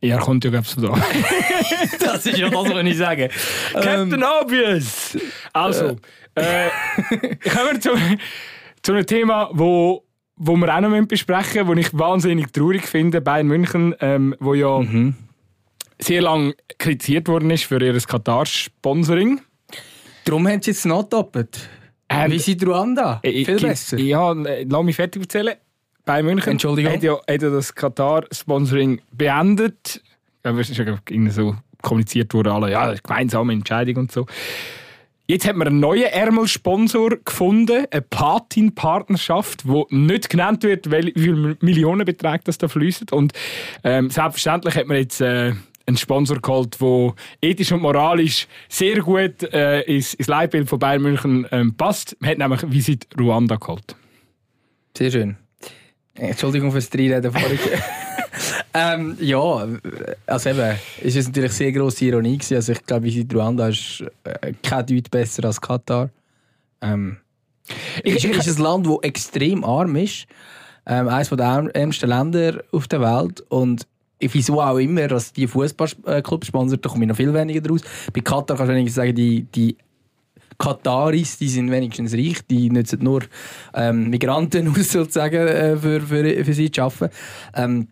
Er kommt ja, so da. [LAUGHS] Das ist ja das, was ich sage. Captain Obvious! Also, äh, kommen wir zu, zu einem Thema, wo, wo wir auch noch besprechen müssen, das ich wahnsinnig traurig finde. Bayern München, ähm, wo ja Mhm. sehr lange kritisiert worden ist für ihr Katar-Sponsoring. Darum haben sie jetzt noch doppelt. Ähm, Wie sieht Ruanda? Äh, Viel besser. Ja, äh, lass mich fertig erzählen. Bei München Entschuldigung. hat ja, hat ja das Katar-Sponsoring beendet. Ja, es ist ja irgendwie so kommuniziert worden, alle, ja, gemeinsame Entscheidung und so. Jetzt hat man einen neuen Ärmelsponsor gefunden, eine Platin-Partnerschaft, wo nicht genannt wird, wie viele Millionenbeträge das da fließen. Und ähm, selbstverständlich hat man jetzt äh, einen Sponsor geholt, der ethisch und moralisch sehr gut äh, ins, ins Leitbild von Bayern München ähm, passt. Man hat nämlich Visit Ruanda geholt. Sehr schön. Entschuldigung fürs Reinreden vorhin. [LAUGHS] ähm, ja, also eben, es ist natürlich sehr grosse Ironie gewesen. Also ich glaube, Visit Ruanda ist äh, kein Deut besser als Katar. Ähm, Ich- ist, ich- ist ein Land, das extrem arm ist. Ähm, eines der ärm- ärmsten Länder auf der Welt. Und wieso auch immer, dass die Fußballclubs sponsert, da komme ich noch viel weniger draus. Bei Katar kannst du wenigstens sagen, die, die Kataris, die sind wenigstens reich, die nutzen nur ähm, Migranten [LAUGHS] aus, sozusagen, äh, für, für, für sie zu arbeiten. Ähm,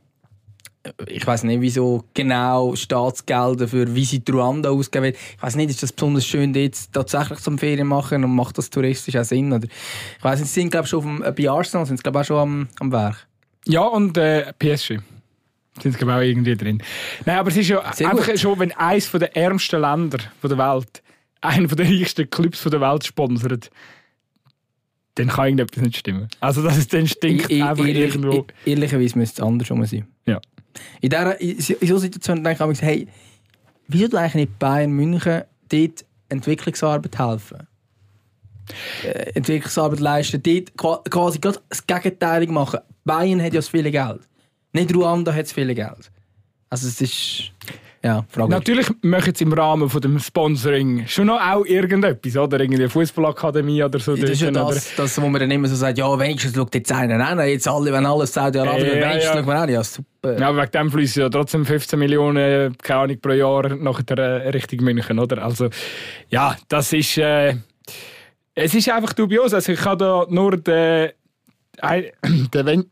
ich weiß nicht, wieso genau Staatsgelder für Visit Ruanda ausgegeben werden. Ich weiß nicht, ist das besonders schön, dort tatsächlich zum Ferien machen und macht das touristisch auch Sinn? Oder ich weiß nicht, sie sind glaube schon auf dem, äh, bei Arsenal sind sie glaube auch schon am, am Werk. Ja, und äh, PSG. Sind sie, glaube auch irgendwie drin. Nein, aber es ist ja Sehr einfach gut. schon, wenn eines der ärmsten Länder der Welt einen der reichsten Clubs der Welt sponsert, dann kann irgendetwas nicht stimmen. Also, das ist dann stinkt I- einfach ehrlich- irgendwo. i- Ehrlicherweise müsste es andersrum sein. Ja. In, dieser, in, so Situationen denke ich mir, hey, wieso du eigentlich nicht Bayern München dort Entwicklungsarbeit helfen? Äh, Entwicklungsarbeit leisten, dort qua- quasi gerade das Gegenteilige machen. Bayern hat ja das viele Geld. Nicht Ruanda hat das viele Geld. Also es ist... Ja, fraglich. Natürlich machen sie im Rahmen von dem Sponsoring schon noch auch irgendetwas, oder? Irgendeine Fußballakademie oder so. Das ist ja das, das, wo man dann immer so sagt, ja, wenigstens schaut jetzt einer an, jetzt alle, wenn alles Saudi-Arabien, Ja, wenigstens ja. schaut man an, ja, super. Ja, aber wegen dem fließen ja trotzdem 15 Millionen, keine Ahnung, pro Jahr nach der äh, Richtung München, oder? Also, ja, das ist. Äh, Es ist einfach dubios. Also ich habe da nur den, den Wen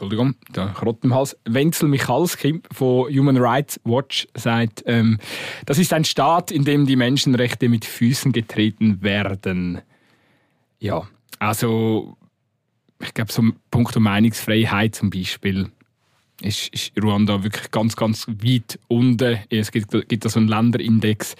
Entschuldigung, der Krott im Hals. Wenzel Michalski von Human Rights Watch sagt, ähm, das ist ein Staat, in dem die Menschenrechte mit Füßen getreten werden. Ja, also ich glaube, so ein Punkt um Meinungsfreiheit zum Beispiel ist, ist Ruanda wirklich ganz, ganz weit unten. Es gibt, gibt da so einen Länderindex.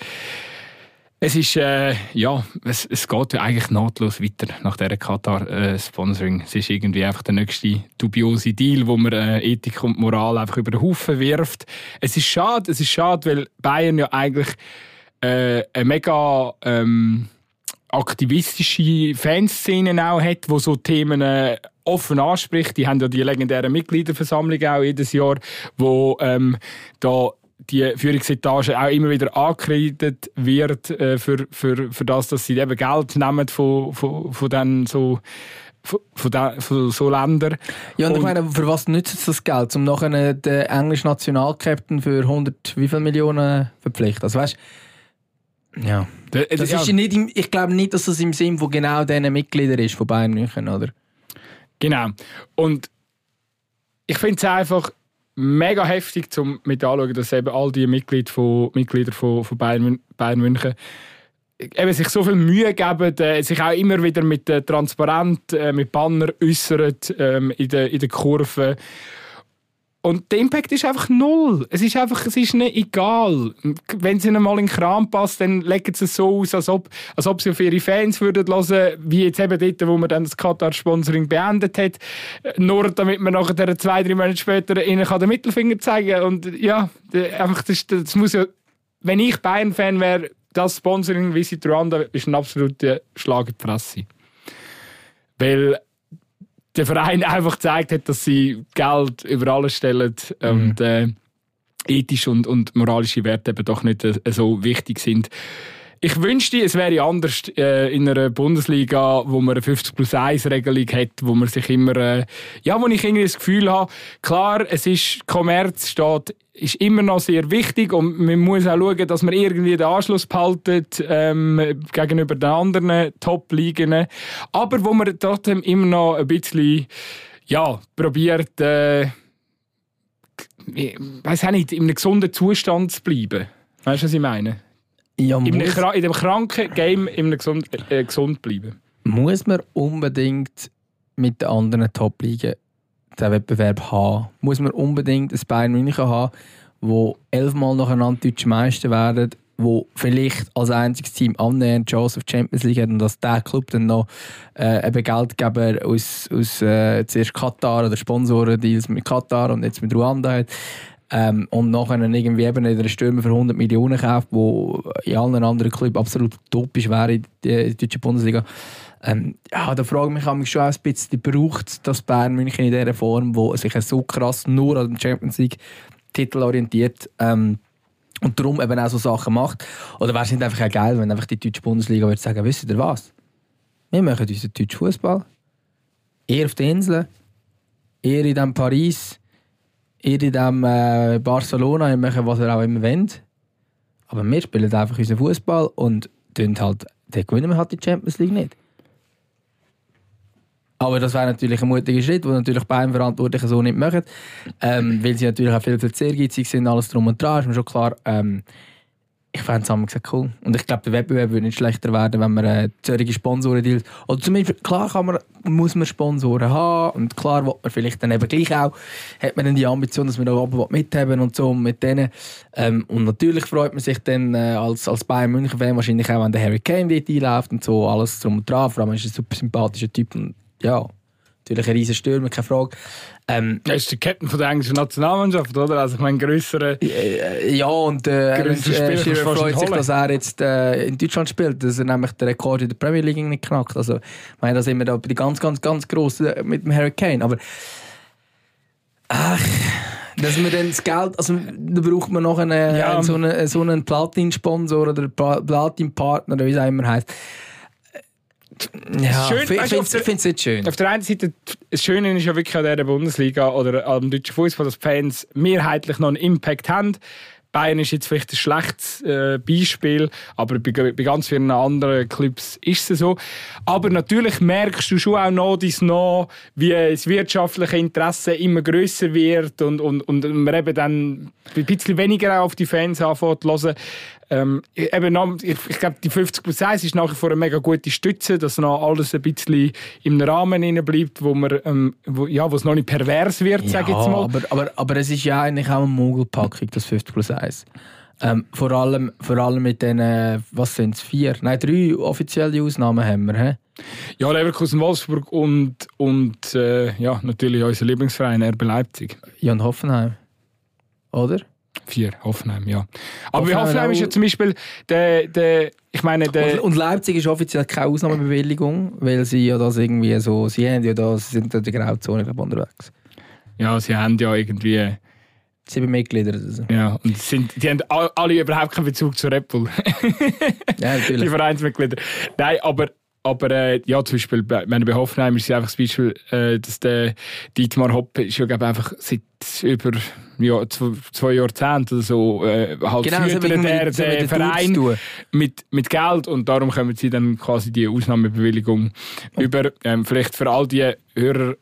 Es ist, äh, ja, es, es geht ja eigentlich nahtlos weiter nach dieser Katar-Sponsoring. Äh, es ist irgendwie einfach der nächste dubiose Deal, wo man äh, Ethik und Moral einfach über den Haufen wirft. Es ist schade, es ist schade, weil Bayern ja eigentlich äh, eine mega ähm, aktivistische Fanszene auch hat, wo so Themen äh, offen anspricht. Die haben ja die legendäre Mitgliederversammlung auch jedes Jahr, wo ähm, da die Führungsetage auch immer wieder angekreidet wird äh, für, für, für das, dass sie eben Geld nehmen von, von, von den so von, von, von so Ländern. Ja, und, und ich meine, für was nützt das Geld? Um nachher den englischen Nationalkapitän für 100 wie viele Millionen verpflichten? Also weißt ja. Das ist nicht im, ich glaube nicht, dass das im Sinn von genau diesen Mitgliedern ist von Bayern München, oder? Genau. Und ich finde es einfach mega heftig, zum mit anschauen, dass eben all die Mitglieder von, Mitglieder von, von Bayern, Bayern München eben sich so viel Mühe geben, äh, sich auch immer wieder mit äh, transparent, äh, mit Banner äußern ähm, in den in der Kurve und der Impact ist einfach null. Es ist einfach, es ist nicht egal. Wenn sie ihnen mal in den Kram passt, dann legen sie es so aus, als ob, als ob sie auf ihre Fans würden hören, wie jetzt eben dort, wo man dann das Katar-Sponsoring beendet hat. Nur damit man nachher zwei, drei Monate später ihnen den Mittelfinger zeigen kann. Und ja, einfach, das, das muss ja, wenn ich Bayern-Fan wäre, das Sponsoring Visit Rwanda ist ein absoluter Schlag in die Fresse. Weil der Verein einfach gezeigt hat, dass sie Geld über alles stellen und mhm. äh, ethisch und, und moralische Werte eben doch nicht äh, so wichtig sind. Ich wünschte, es wäre anders äh, in einer Bundesliga, wo man eine 50 plus 1 Regelung hat, wo man sich immer, äh, ja, wo ich irgendwie das Gefühl habe, klar, es ist, Kommerz steht, ist immer noch sehr wichtig und man muss auch schauen, dass man irgendwie den Anschluss behaltet ähm, gegenüber den anderen Top-Ligen. Aber wo man trotzdem immer noch ein bisschen, ja, probiert, äh, ich weiß nicht, in einem gesunden Zustand zu bleiben. Weißt du, was ich meine? Ja, in, einem, in dem kranken Game im gesund, äh, gesund bleiben. Muss man unbedingt mit den anderen Top-Ligen den Wettbewerb haben? Muss man unbedingt ein Bayern München haben, wo elfmal nacheinander deutsche Meister werden, wo vielleicht als einziges Team annähernd Chance auf Champions League hat und dass der Club dann noch äh, eben Geldgeber aus, aus äh, zuerst Katar oder Sponsoren-Deals mit Katar und jetzt mit Ruanda hat. Ähm, und nachher irgendwie eben einen Stürmer für 100 Millionen kauft, wo in allen anderen Clubs absolut utopisch wäre in der deutschen Bundesliga. Ähm, ja, da frage ich mich schon ein bisschen, braucht das Bayern München in dieser Form, wo sich so krass nur an den Champions League Titel orientiert ähm, und darum eben auch so Sachen macht? Oder wäre es nicht einfach auch geil, wenn einfach die deutsche Bundesliga würde sagen, wisst ihr was? Wir machen unseren deutschen Fußball. Ihr auf den Inseln, ihr in dem Paris, ihr in dem äh, Barcelona, macht was ihr auch immer wollt. Aber wir spielen einfach unseren Fußball und halt, dann gewinnen wir halt die Champions League nicht. Aber das wäre natürlich ein mutiger Schritt, den natürlich Bayern Verantwortlichen so nicht machen. Ähm, weil sie natürlich auch viel zu ehrgeizig sind, alles drum und dran. Ist mir schon klar. Ähm, ich fände es gesagt cool. Und ich glaube, der Wettbewerb würde nicht schlechter werden, wenn man äh, solche Sponsoren dealt. Oder zumindest, klar kann man, muss man Sponsoren haben. Und klar will man vielleicht dann eben gleich auch, hat man dann die Ambition, dass man da oben mithaben und so mit denen. Ähm, und natürlich freut man sich dann äh, als, als Bayern München-Fan wahrscheinlich auch, wenn der Harry Kane dort einläuft und so, alles drum und dran. Vor allem ist er ein super sympathischer Typ und ja, natürlich ein riesen Stürmer, keine Frage. Ähm, er ist der Captain von der englischen Nationalmannschaft, oder? Also ich meine, größere. Äh, ja, und äh, äh, Schirrer freut sich, dass er jetzt äh, in Deutschland spielt, dass er nämlich den Rekord in der Premier League nicht knackt. Also, ich meine, da sind wir da bei den ganz, ganz, ganz grossen äh, mit dem Harry Kane. Aber ach, dass man dann das Geld, also da braucht man noch einen, ja. so einen, so einen Platin-Sponsor oder Platin-Partner, wie es auch immer heisst ja, schön, ich finde es nicht schön. Auf der einen Seite, das Schöne ist ja wirklich an dieser Bundesliga oder am deutschen Fußball, dass die Fans mehrheitlich noch einen Impact haben. Bayern ist jetzt vielleicht ein schlechtes äh, Beispiel, aber bei, bei, ganz vielen anderen Clubs ist es so. Aber natürlich merkst du schon auch noch, dass noch, wie das wirtschaftliche Interesse immer größer wird und, und, und man eben dann ein bisschen weniger auf die Fans anfängt zu hören. Ähm, eben, ich, ich glaube, die 50 plus 1 ist nach wie vor eine mega gute Stütze, dass noch alles ein bisschen im Rahmen bleibt, wo man, ähm, wo, ja, wo es noch nicht pervers wird, ja, sage ich jetzt mal. Aber, aber, aber es ist ja eigentlich auch eine Mogelpackung, das 50 plus 1. Ähm, vor, allem, vor allem mit den, was sind es, vier? Nein, drei offizielle Ausnahmen haben wir. He? Ja, Leverkusen, Wolfsburg und, und äh, ja, natürlich unser Lieblingsverein RB Leipzig. Ja, und Hoffenheim. Oder? Vier, Hoffenheim, ja. Aber Hoffenheim, Hoffenheim ist ja zum Beispiel der, der ich meine, der und, Leipzig ist offiziell keine Ausnahmebewilligung, weil sie ja das irgendwie so, sie haben ja da, sie sind in der Grauzone unterwegs. Ja, sie haben ja irgendwie sieben Mitglieder. Also. Ja, und sind, die haben alle überhaupt keinen Bezug zu Red Bull. ja, [LAUGHS] natürlich. Die Vereinsmitglieder. Nein, aber aber äh, ja, zum Beispiel bei, meine, bei Hoffenheim ist es einfach das Beispiel, äh, dass der Dietmar Hopp ist ja glaube einfach seit über ja, zwei, zwei Jahrzehnten oder so äh, halt genau, führt der, der, der Verein mit, mit Geld und darum kommen sie dann quasi die Ausnahmebewilligung oh. über. Ähm, vielleicht für all die Hörer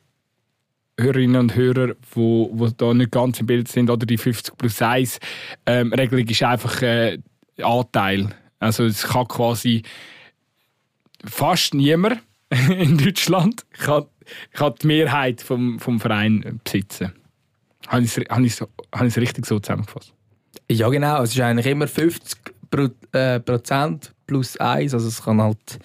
Hörerinnen und Hörer, die, die da nicht ganz im Bild sind, oder die 50 plus 1 ähm, Regelung ist einfach äh, Anteil. Also es kann quasi fast niemand [LAUGHS] in Deutschland kann, kann die Mehrheit vom, vom Verein besitzen. Habe ich es hab richtig so zusammengefasst? Ja, genau. Es ist eigentlich immer 50 Pro, äh, Prozent plus 1. Also es kann halt.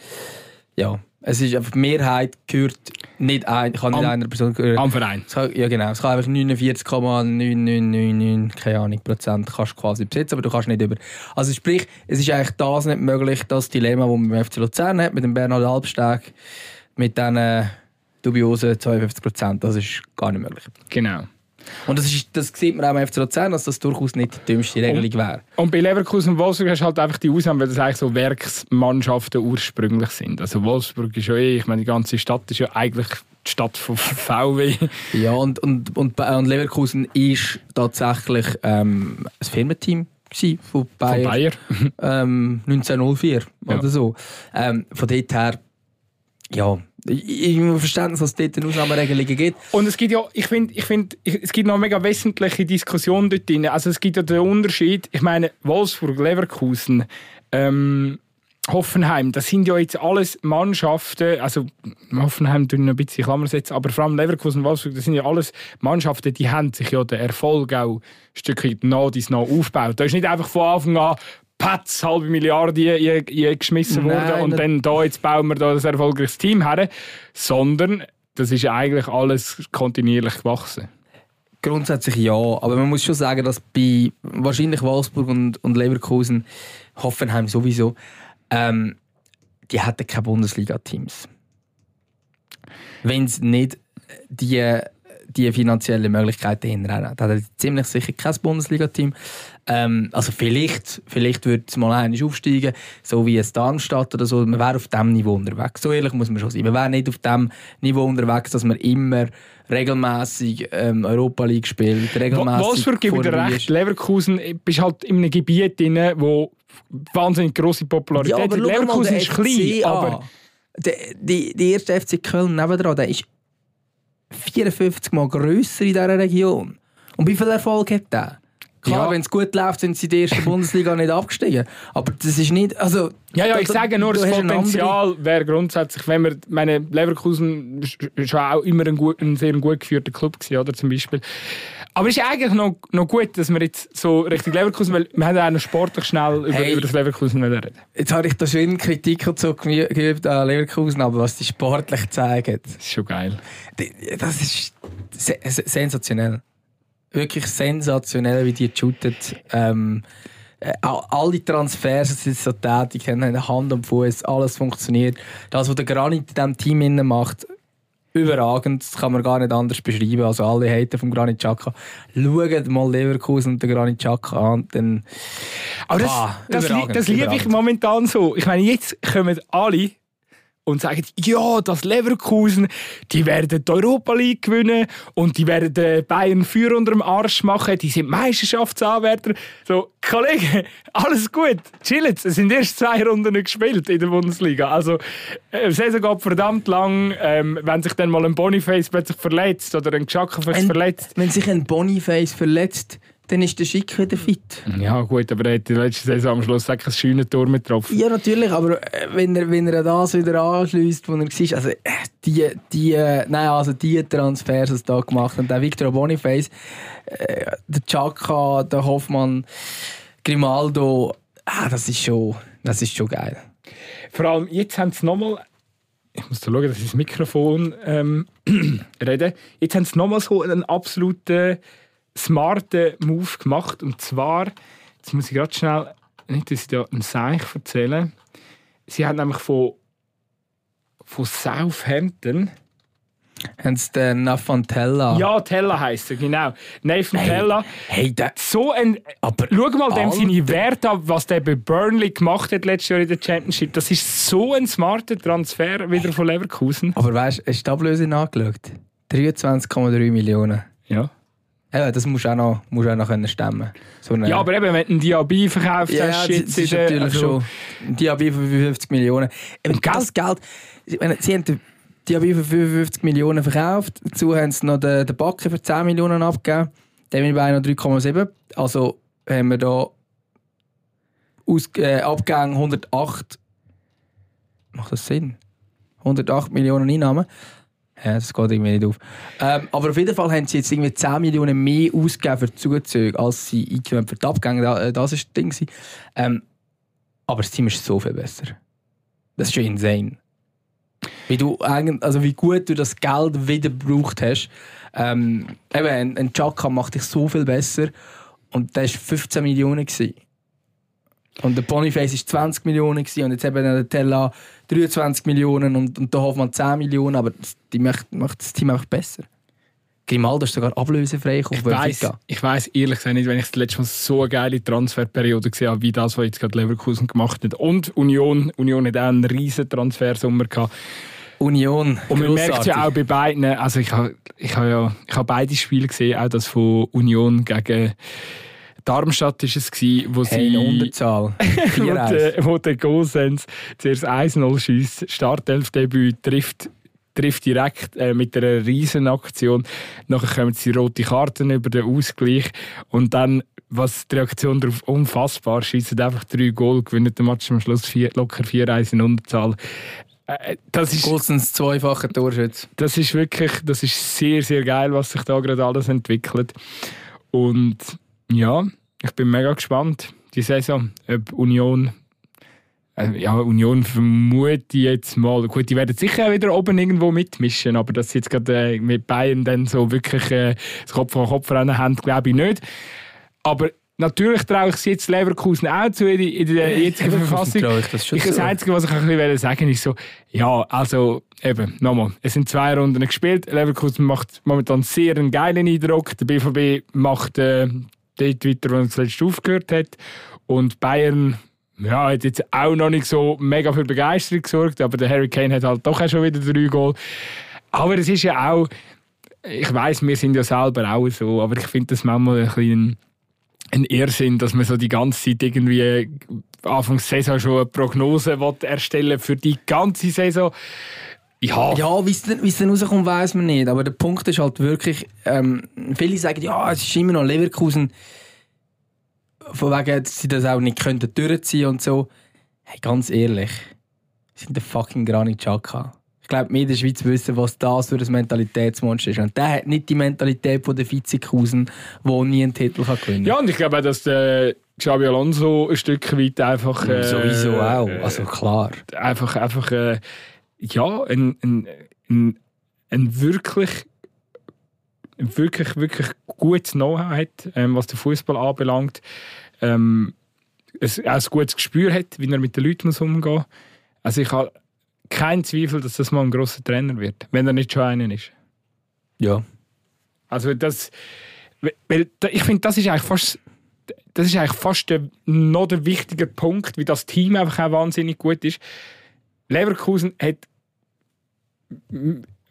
Ja, es ist einfach die Mehrheit gehört nicht, ein, kann nicht am, einer Person gehören. Am Verein. Kann, ja, genau. Es kann einfach 49,9999 keine Ahnung, Prozent kannst quasi besitzen, aber du kannst nicht über. Also sprich, es ist eigentlich das nicht möglich, das Dilemma, das man beim FC Luzern hat, mit dem Bernhard Albsteg, mit diesen dubiosen 52 Prozent. Das ist gar nicht möglich. Genau. Und das, ist, das sieht man auch im FC Luzern, dass das durchaus nicht die dümmste Regelung wäre. Und bei Leverkusen und Wolfsburg hast du halt einfach die Ausnahme, weil das eigentlich so Werksmannschaften ursprünglich sind. Also Wolfsburg ist ja eh, ich meine, die ganze Stadt ist ja eigentlich die Stadt von VW. Ja, und, und, und, und Leverkusen ist tatsächlich ähm, ein Firmenteam von Bayer, von Bayer. ähm, 1904 ja. oder so. Ähm, von dort her, ja, ich habe Verständnis, dass es dort eine Ausnahmeregelungen gibt. Und es gibt ja, ich finde, ich find, es gibt noch eine mega wesentliche Diskussion dort drin. Also es gibt ja den Unterschied, ich meine, Wolfsburg, Leverkusen, ähm, Hoffenheim, das sind ja jetzt alles Mannschaften, also Hoffenheim tun ein bisschen Klammer setzen, aber vor allem Leverkusen und Wolfsburg, das sind ja alles Mannschaften, die haben sich ja den Erfolg auch ein Stück weit nach dies nach aufgebaut. Da ist nicht einfach von Anfang an Patz, halbe Milliarde geschmissen worden und dann da, jetzt bauen wir da ein erfolgreiches Team her, sondern das ist eigentlich alles kontinuierlich gewachsen. Grundsätzlich ja, aber man muss schon sagen, dass bei wahrscheinlich Wolfsburg und, und Leverkusen, Hoffenheim sowieso, ähm, die hätten keine Bundesliga-Teams. Wenn es nicht die die finanziellen Möglichkeiten hinterher. Da hat er ziemlich sicher kein Bundesliga-Team. Ähm, also vielleicht, vielleicht würde es mal einmal aufsteigen, so wie es Darmstadt oder so. Man wäre auf diesem Niveau unterwegs. So ehrlich muss man schon sein. Man wäre nicht auf dem Niveau unterwegs, dass man immer regelmäßig ähm, Europa League spielt. Regelmäßig Wolfsburg gebe dir recht. Leverkusen bist halt in einem Gebiet drin, wo wahnsinnig große Popularität ja. Leverkusen ist klein, aber... Die, die, die erste FC Köln nebendran, der ist 54 Mal grösser in dieser Region. Und wie viel Erfolg hat der? Klar, ja. wenn es gut läuft, sind sie in der ersten [LAUGHS] Bundesliga nicht abgestiegen. Aber das ist nicht. Also, ja, ja, ich da, sage nur, das Potenzial wäre grundsätzlich, wenn wir, meine Leverkusen schon auch immer ein, gut, ein sehr gut geführter Club gewesen, oder zum Beispiel. Aber es ist eigentlich noch, noch gut, dass wir jetzt so richtig Leverkusen, weil wir haben auch noch sportlich schnell über, hey, über das Leverkusen reden. Jetzt habe ich da schon Kritik so geübt an Leverkusen, aber was die sportlich zeigen. Das ist schon geil. Das ist sensationell. Wirklich sensationell, wie die shooten. Ähm, äh, alle Transfers sind so tätig, haben Hand und Fuß, alles funktioniert. Das, was der Granit in diesem Team macht, überragend. Das kann man gar nicht anders beschreiben. Also alle Hater vom Granit Xhaka. Schaut mal Leverkusen und den Granit Xhaka an. Dann, Aber das, ah, das, das liebe ich momentan so. Ich meine, jetzt kommen alle und sagen, ja, das Leverkusen, die werden die Europa League gewinnen und die werden äh, Bayern Feuer unter dem Arsch machen, die sind Meisterschaftsanwärter. So, Kollege, [LAUGHS] alles gut, chillt. Es sind erst zwei Runden gespielt in der Bundesliga. Also, äh, die Saison geht verdammt lang. Ähm, wenn sich dann mal ein Boniface plötzlich verletzt oder ein Xhaka verletzt. Wenn sich ein Boniface verletzt, dann ist der Schick wieder fit. Ja gut, aber er hat die letzte Saison am Schluss ein schönes Tor mit getroffen. Ja natürlich, aber äh, wenn er, wenn er das wieder anschließt, wo er war, also äh, die, die, äh, nein, also die Transfers, die da gemacht haben, der Victor Boniface, der Chaka, der Hoffmann, Grimaldo, ah, das ist schon, das ist schon geil. Vor allem jetzt haben sie nochmal ich muss da schauen, dass ich das Mikrofon ähm, [CLEARS THROAT] rede. Jetzt haben sie nochmal so einen absoluten smarten Move gemacht. Und zwar, jetzt muss ich gerade schnell, nicht, dass ich da einen Seich erzähle. Sie haben nämlich von, von Southampton. Haben sie den Nathan Tella? Ja, Tella heisst er, genau. Nathan hey, Tella. Hey, der, so ein. Aber schau mal dem seine Werte an, was der bei Burnley gemacht hat letztes Jahr in der Championship. Das ist so ein smarter Transfer wieder von Leverkusen. Aber weißt du, hast du die Ablöse angeschaut? 23,3 Millionen. Ja. Ja, das musst du auch noch, musst auch noch können stemmen so Ja, aber eben, wenn du einen Diaby verkauft ja, hast, das, das ist natürlich also schon ein Diaby für 55 Millionen. Eben, das Geld, Geld sie haben den Diaby für 55 Millionen verkauft, dazu haben sie noch den, den Backen für 10 Millionen abgegeben, den bin bei noch 3,7. Also haben wir da aus, äh, Abgang 108, macht das Sinn? 108 Millionen Einnahmen. Ja, das geht irgendwie nicht auf. Ähm, aber auf jeden Fall haben sie jetzt irgendwie 10 Millionen mehr ausgegeben für Zugezüge, als sie eingenommen für die Abgänge. Äh, das war das Ding. Ähm, aber das Team ist so viel besser. Das ist schon insane. Wie, du also wie gut du das Geld wieder gebraucht hast. Ähm, eben, ein, ein Chaka macht dich so viel besser. Und der war 15 Millionen. Gewesen. Und der Boniface war 20 Millionen gewesen, und jetzt eben der Tella 23 Millionen und, und der Hoffmann 10 Millionen, aber die macht, macht das Team einfach besser. Grimaldo ist sogar ablösefrei ich weiss, ich weiss ehrlich gesagt nicht, wenn ich das letzte Mal so eine geile Transferperiode gesehen habe, wie das, was jetzt gerade Leverkusen gemacht hat. Und Union, Union hat auch einen riesen Transfersommer gehabt. Union. Und man merkt ja auch bei beiden, also ich habe ich hab ja ich hab beide Spiele gesehen, auch das von Union gegen Darmstadt war es, wo hey, sie... Unterzahl. [LAUGHS] wo, der, wo der Gosens zuerst 1-0 schießt, Startelfdebüt trifft trifft direkt äh, mit einer riesen Aktion. Nachher kommen sie rote Karten über den Ausgleich und dann, was die Reaktion darauf unfassbar, schießen einfach drei Goal, gewinnen den Match am Schluss vier, locker 4-1 in Unterzahl. Äh, das ist Goldsons zweifacher Torschütze. Das ist wirklich, das ist sehr, sehr geil, was sich da gerade alles entwickelt. Und ja, ich bin mega gespannt, die Saison, ob Union äh, ja, Union vermute jetzt mal, gut, die werden sicher wieder oben irgendwo mitmischen, aber dass sie jetzt gerade äh, mit Bayern dann so wirklich äh, das Kopf an Kopf rennen haben, glaube ich nicht. Aber natürlich traue ich es jetzt Leverkusen auch zu in, der jetzigen Verfassung. Ich das, ich, das Einzige, was ich ein bisschen sagen ist so, ja, also eben, nochmal, es sind zwei Runden gespielt, Leverkusen macht momentan sehr einen geilen Eindruck, der BVB macht äh, dort weiter, wo er zuletzt aufgehört hat und Bayern ja, hat jetzt auch noch nicht so mega für Begeisterung gesorgt, aber der Harry Kane hat halt doch auch schon wieder drei Goal. Aber es ist ja auch, ich weiß, wir sind ja selber auch so, aber ich finde das manchmal ein bisschen ein Irrsinn, dass man so die ganze Zeit irgendwie Anfang Saison schon eine Prognose erstellen für die ganze Saison. Ja, ja wie es dann rauskommt, weiß man nicht. Aber der Punkt ist halt wirklich, ähm, viele sagen, ja, es ist immer noch Leverkusen von wegen, dass sie das auch nicht könnten durchziehen und so. Hey, ganz ehrlich, sie sind der fucking Granit Xhaka. Ich glaube, wir in der Schweiz wissen, was das für ein Mentalitätsmonster ist. Und der hat nicht die Mentalität von der Vizekusen, der nie einen Titel kann gewinnen kann. Ja, und ich glaube auch, dass der Xabi Alonso ein Stück weit einfach... Äh, Sowieso auch, also klar. Einfach, einfach äh, ja, ein, ein, ein, ein wirklich wirklich, wirklich gutes Know-how hat, ähm, was den Fußball anbelangt. Ähm, es, auch ein gutes Gespür hat, wie er mit den Leuten umgehen muss. Also ich habe keinen Zweifel, dass das mal ein grosser Trainer wird, wenn er nicht schon einer ist. Ja. Also das, weil, ich finde, das ist eigentlich fast, das ist eigentlich fast der, noch der wichtige Punkt, wie das Team einfach auch wahnsinnig gut ist. Leverkusen hat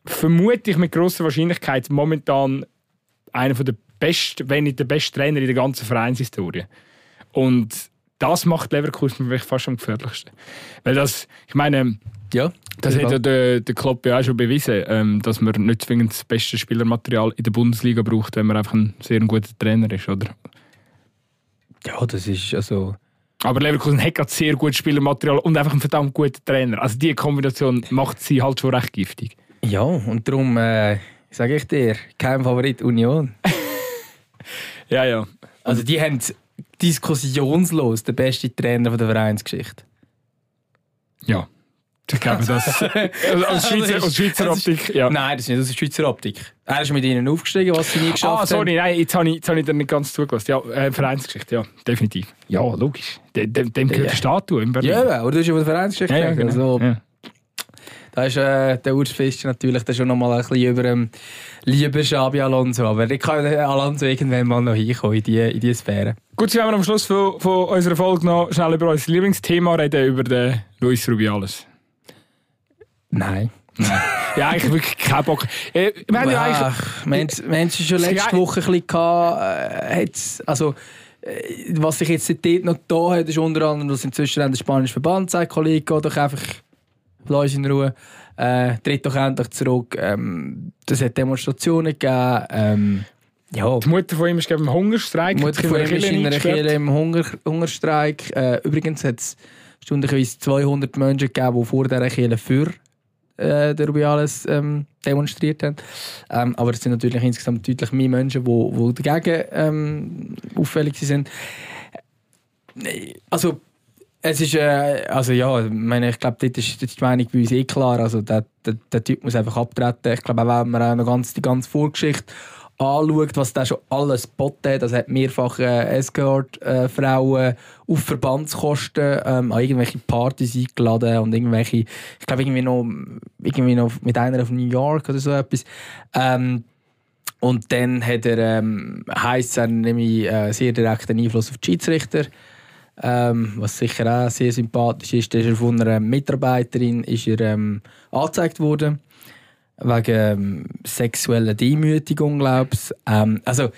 vermute ich mit großer Wahrscheinlichkeit momentan einer der besten, wenn nicht der beste Trainer in der ganzen Vereinshistorie. Und das macht Leverkusen mich fast am gefährlichsten. Weil das, ich meine, ja, das hat ja der, der Klopp ja auch schon bewiesen, ähm, dass man nicht zwingend das beste Spielermaterial in der Bundesliga braucht, wenn man einfach ein sehr guter Trainer ist, oder? Ja, das ist also... Aber Leverkusen hat gerade sehr gutes Spielermaterial und einfach einen verdammt guten Trainer. Also diese Kombination macht sie halt schon recht giftig. Ja, und darum äh, sage ich dir, kein Favorit Union. [LAUGHS] ja, ja. Also die haben diskussionslos den besten Trainer der Vereinsgeschichte. Ja. Ich glaube, das [LAUGHS] aus Schweizer, aus Schweizer Optik. Ja. Nein, das ist nicht aus Schweizer Optik. Er ist mit ihnen aufgestiegen, was sie nie geschafft haben. Ah, sorry, nein, jetzt habe ich, jetzt habe ich dir nicht ganz zugelassen. Ja, äh, Vereinsgeschichte, ja, definitiv. Ja, logisch. Dem, dem, dem gehört ja. Statue in Berlin. Ja, aber du hast ja von der Vereinsgeschichte ja, ja, genau. also, ja. Da ist äh, der Urs Fischer natürlich schon noch mal ein bisschen über dem lieben Xabi Alonso. Aber ich kann Alonso irgendwann mal noch hinkommen in diese in die Sphäre. Gut, jetzt werden wir am Schluss von, von unserer Folge noch schnell über unser Lieblingsthema reden, über den Luis Rubiales. Nein. Nein. [LAUGHS] ja, eigentlich wirklich keinen Bock. Äh, wir haben ja eigentlich... Wir haben es schon letzte Woche ein bisschen gehabt, äh, also, äh, was sich jetzt dort noch da hat, ist unter anderem, dass inzwischen der spanische Verband sagt, Kollege, doch einfach lass in Ruhe, äh, tritt doch endlich zurück. Ähm, das hat Demonstrationen gegeben. Ähm, ja. Die Mutter von ihm ist im Hungerstreik. Die Mutter von ihm ist in einer Kirche im Hunger, Hungerstreik. Äh, übrigens hat es stundenweise 200 Menschen gegeben, die vor dieser Kirche für äh, der Rubiales ähm, demonstriert haben. Ähm, aber es sind natürlich insgesamt deutlich mehr Menschen, die, die dagegen ähm, auffällig sind. Also, es ist, äh, also ja, meine, ich glaube, dort ist, die Meinung bei uns eh klar. Also, der, der, der Typ muss einfach abtreten. Ich glaube, auch wenn man noch ganz, die ganze Vorgeschichte anschaut, was der schon alles botte, das hat mehrfach äh, Escort-Frauen äh, auf Verbandskosten ähm, an irgendwelche Partys eingeladen und irgendwelche, ich glaube irgendwie noch, irgendwie noch mit einer auf New York oder so etwas. Ähm, und dann hat er, ähm, heisst er nämlich äh, sehr direkten Einfluss auf die Schiedsrichter. Ähm, was sicher auch sehr sympathisch ist, ist er von einer Mitarbeiterin ist er, ähm, angezeigt worden wegen ähm, sexueller Demütigung, glaube ich. Ähm, also,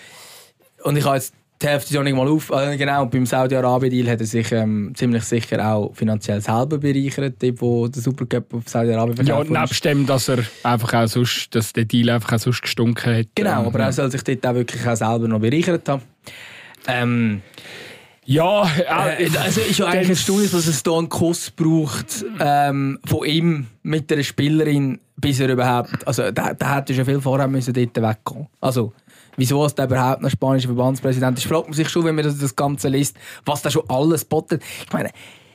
und ich habe jetzt die Hälfte schon nicht mal auf. Also genau, beim Saudi-Arabien-Deal hat er sich ähm, ziemlich sicher auch finanziell selber bereichert, dort, wo der Supercup auf Saudi-Arabien verkauft Ja, nebst dem, dass er einfach auch sonst, dass der Deal einfach auch sonst gestunken hat. Genau, ähm, aber er soll sich dort auch wirklich auch selber noch bereichert haben. Ähm, ja, äh, also ist ja eigentlich erstaunlich, dass es hier einen Kuss braucht ähm, von ihm mit einer Spielerin, bis er überhaupt, also der, der hätte schon viel vorher müssen dort wegkommen. Also wieso ist der überhaupt noch spanischer Verbandspräsident ist, fragt man sich schon, wenn man das, das Ganze liest, was da schon alles bottet. Ich meine,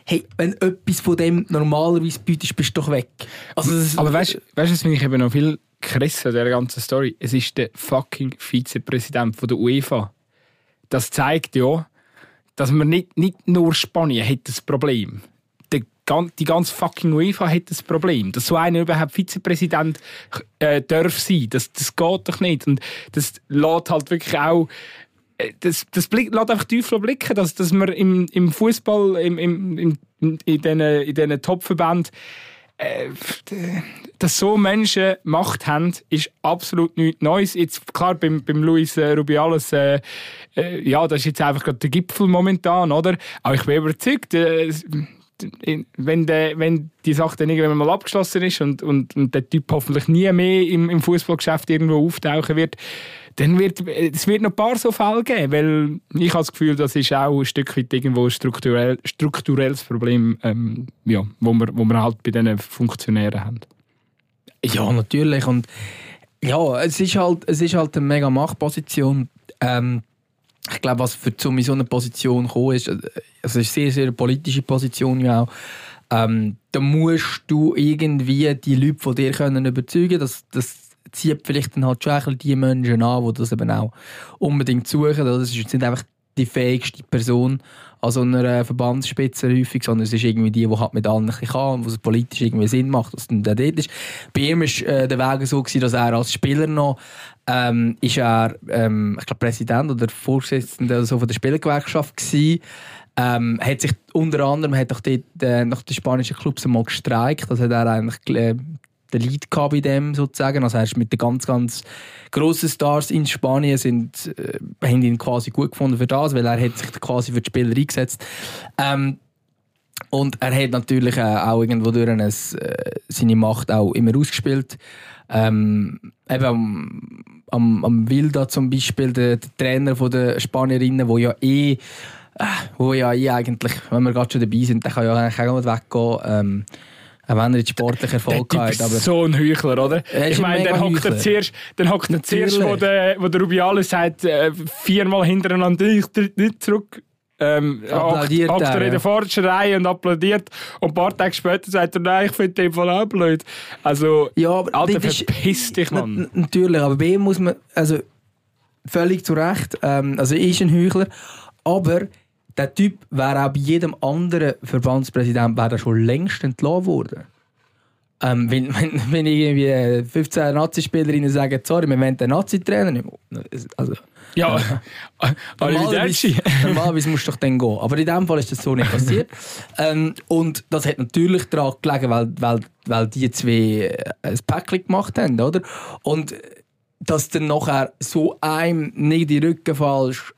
hey, wenn etwas von dem normalerweise bietest, bist du doch weg. Also, Aber weißt du, das finde ich eben noch viel krasser, der ganzen Story. Es ist der fucking Vizepräsident von der UEFA. Das zeigt ja, dass man nicht, nicht nur Spanien hat das Problem. Die, die ganze fucking UEFA hat das Problem. Dass so einer überhaupt Vizepräsident äh, darf sein, das, das geht doch nicht. Und das lässt halt wirklich auch äh, das, das Blick, lässt einfach tief blicken, dass, dass man im, im Fußball, im, im, im, in diesen in den Top-Verbänden äh, dass so Menschen Macht haben, ist absolut nichts Neues. Jetzt, klar, beim, beim Luis äh, Rubiales, äh, äh, ja, das ist jetzt einfach gerade der Gipfel momentan, oder? Aber ich bin überzeugt, äh, wenn, der, wenn die Sache dann irgendwann mal abgeschlossen ist und, und, und der Typ hoffentlich nie mehr im, im Fußballgeschäft irgendwo auftauchen wird, dann wird es wird noch ein paar so Fälle geben, weil ich habe das Gefühl, das ist auch ein Stück weit irgendwo ein strukturell, strukturelles Problem, ähm, ja, wo, wir, wo wir halt bei diesen Funktionären haben. Ja, natürlich. Und ja, es ist halt, es ist halt eine mega Machtposition. Ähm, ich glaube, was für in so eine Position kommen ist, also es ist eine sehr, sehr politische Position ja auch. Ähm, da musst du irgendwie die Leute von dir können überzeugen, dass das zieht vielleicht dann halt schon die Menschen an, die das eben auch unbedingt suchen. Das ist jetzt nicht einfach die fähigste Person an so einer Verbandsspitze häufig, sondern es ist irgendwie die, die halt mit allen ein kann und wo es politisch irgendwie Sinn macht, dass dann dort ist. Bei ihm war äh, der Weg so, gewesen, dass er als Spieler noch ähm, ist er, ähm, ich glaube, Präsident oder Vorsitzender so von der Spielergewerkschaft gewesen. Ähm, hat sich unter anderem hat auch dort, äh, nach den spanischen Clubs einmal gestreikt. Das hat er eigentlich äh, der Lead gehabt bei dem sozusagen. Also er mit den ganz, ganz grossen Stars in Spanien sind, äh, haben ihn quasi gut gefunden für das, weil er hat sich quasi für die Spieler eingesetzt. Ähm, und er hat natürlich äh, auch irgendwo durch ein, äh, seine Macht auch immer ausgespielt. Ähm, eben am, am, am Wilda zum Beispiel, der, der Trainer von der Spanierinnen, wo ja eh, äh, wo ja eh eigentlich, wenn wir gerade schon dabei sind, der kann ja eigentlich auch nicht weggehen. Ähm, auch wenn er jetzt sportlich Erfolg Der hat. Typ Aber so ein Heuchler, oder? Er Ich ein meine, dann hockt er zuerst, dann hockt er zuerst wo der, wo der Rubiales sagt, äh, viermal hintereinander, ich tritt nicht zurück. Ähm, Applaudiert hockt hockt er, in der vordersten Reihe und applaudiert. Und ein paar Tage später sagt er, nein, ich finde den Fall auch blöd. Also, Ja, aber Alter, verpiss dich, Mann. Natürlich, aber bei ihm muss man, also völlig zu Recht, ähm, also er ist ein Heuchler, aber der Typ wäre auch bei jedem anderen Verbandspräsident wäre schon längst entlassen worden. Ähm, wenn, [LAUGHS] wenn, wenn irgendwie 15 Nazi-Spielerinnen sagen, sorry, wir wollen den Nazi-Trainer nicht mehr. Also, Ja, [LAUGHS] Normalerweise, Arrivederci. [LAUGHS] normalerweise musst du doch dann gehen. Aber in diesem Fall ist das so nicht passiert. ähm, und das hat natürlich daran gelegen, weil, weil, weil die zwei äh, ein Päckchen gemacht haben, oder? Und dass dann nachher so einem nicht in den Rücken fallst,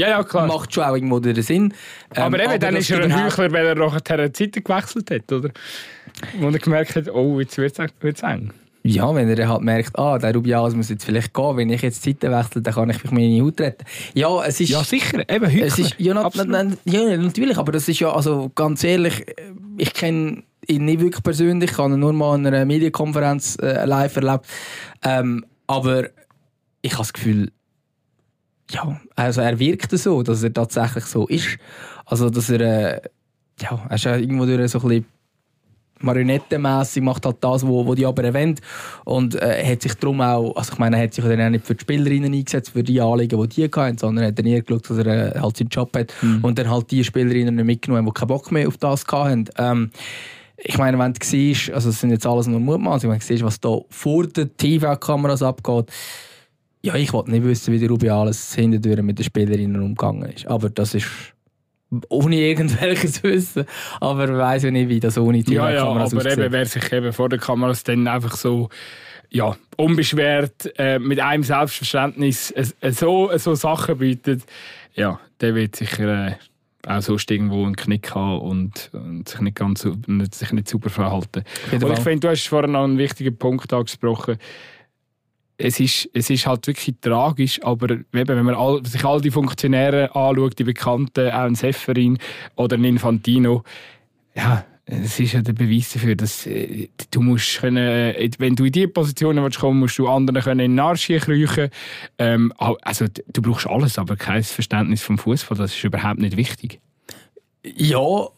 Ja, ja, klar. macht schon auch irgendwo den Sinn. Ähm, aber eben, dann dass ist er ein dann Heuchler, weil er nachher die Seite gewechselt hat, oder? Wo er gemerkt hat, oh, jetzt wird es eng. Ja, wenn er dann halt merkt, ah, der Rubiales muss jetzt vielleicht gehen, wenn ich jetzt die Seite wechsle, dann kann ich mich meine Haut retten. Ja, es ist... Ja, sicher. Eben, Heuchler. Es ist, ja, na, ja, natürlich, aber das ist ja, also ganz ehrlich, äh, ich kenne ihn nicht wirklich persönlich, ich habe ihn nur mal in einer Medienkonferenz äh, live erlebt. Ähm, aber ich habe das Gefühl, ja, also er wirkt so, dass er tatsächlich so ist. Also, dass er, äh, ja, er ist ja irgendwo durch so ein bisschen marionettenmässig macht halt das, wo, wo die aber erwähnt und äh, hat sich darum auch, also ich meine, er hat sich dann auch nicht für die Spielerinnen eingesetzt, für die Anliegen, die die hatten, sondern hat dann eher geschaut, dass er äh, halt seinen Job hat und dann halt die Spielerinnen nicht mitgenommen, die keinen Bock mehr auf das hatten. Ähm, ich meine, wenn du siehst, also es sind jetzt alles nur Mutmaßungen, wenn du siehst, was da vor den TV-Kameras abgeht, ja, ich wollte nicht wissen, wie der Rubiales hindurch mit den Spielerinnen umgegangen ist. Aber das ist ohne irgendwelches [LAUGHS] Wissen. Aber ich weiss ja nicht, wie das ohne Ja, ja, TV-Kameras aber eben, wer sich eben vor den Kameras dann einfach so ja, unbeschwert äh, mit einem Selbstverständnis äh, äh, so, so Sachen bietet, ja, der wird sicher äh, auch sonst irgendwo einen Knick haben und, und sich, nicht ganz, nicht, sich nicht super verhalten. Und ich finde, du hast vorhin noch einen wichtigen Punkt angesprochen. Es ist, es ist halt wirklich tragisch, aber wenn man all, sich all die Funktionäre anschaut, die Bekannten, auch ein Seferin oder ein Infantino, ja, es ist ja der Beweis dafür, dass äh, du musst können, äh, wenn du in diese Positionen willst kommen, musst du anderen können in den Arsch kriechen. Ähm, also du brauchst alles, aber kein Verständnis vom Fußball. Das ist überhaupt nicht wichtig. Ja,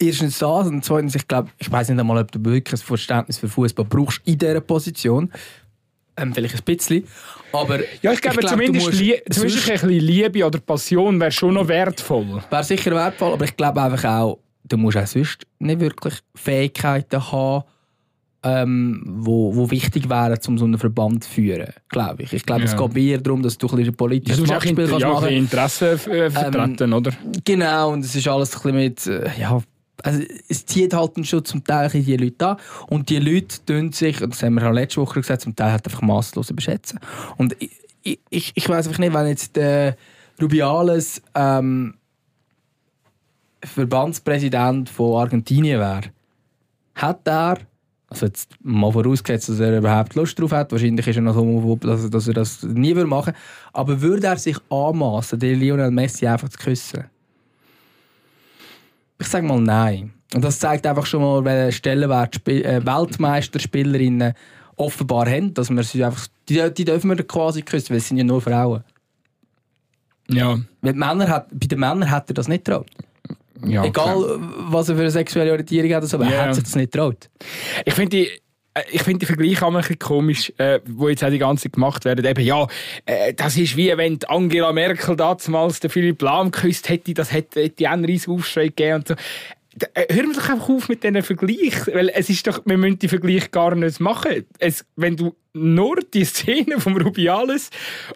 erstens das und zweitens, ich glaube, ich weiß nicht einmal, ob du wirklich ein Verständnis für Fußball brauchst in dieser Position. Ähm, vielleicht ein bisschen. Aber Ja, ich glaube, glaub, du zumindest, musst- zumindest ein bisschen Liebe oder Passion wäre schon noch wertvoll. Wäre sicher wertvoll, aber ich glaube einfach auch, du musst auch sonst nicht wirklich Fähigkeiten haben, ähm, wo, wo wichtig wären, um so einen Verband zu führen, glaube ich. Ich glaube, es Ja. geht eher darum, dass du ein bisschen politisches du Machtspiel kannst ja, machen Interessen äh, vertreten, oder? Genau, und es ist alles ein bisschen mit, äh, ja, also es zieht halt schon zum Teil die Leute an und die Leute tun sich, und das haben wir auch letzte Woche gesagt, zum Teil halt einfach masslos überschätzen. Und ich, ich, ich, weiß einfach nicht, wenn jetzt der Rubiales ähm, Verbandspräsident von Argentinien wäre, hat er, also jetzt mal vorausgesetzt, dass er überhaupt Lust drauf hat, wahrscheinlich ist er noch so, dass, dass er das nie machen aber würde er sich anmaßen, den Lionel Messi einfach zu küssen? Ich sage mal nein. Und das zeigt einfach schon mal, welchen Stellenwert äh, Weltmeisterspielerinnen offenbar haben, dass man sie einfach, die, die dürfen wir quasi küssen, weil es sind ja nur Frauen. Ja. Weil Männer hat, bei den Männern hat er das nicht getraut. ja Egal, was er für eine sexuelle Orientierung hat, oder so, aber er hat sich das nicht getraut. Ich finde ich finde die Vergleiche auch ein bisschen komisch, äh, wo jetzt auch die ganze Zeit gemacht werden. Eben, ja, äh, das ist wie wenn Angela Merkel damals den Philipp Lahm geküsst hätte, das hätte, hätte einen riesen Aufschrei gegeben und so. Äh, Hören wir doch einfach auf mit diesen Vergleichen, weil es ist doch, wir müssen die Vergleiche gar nicht machen. Es, wenn du nur die Szene vom Rubiales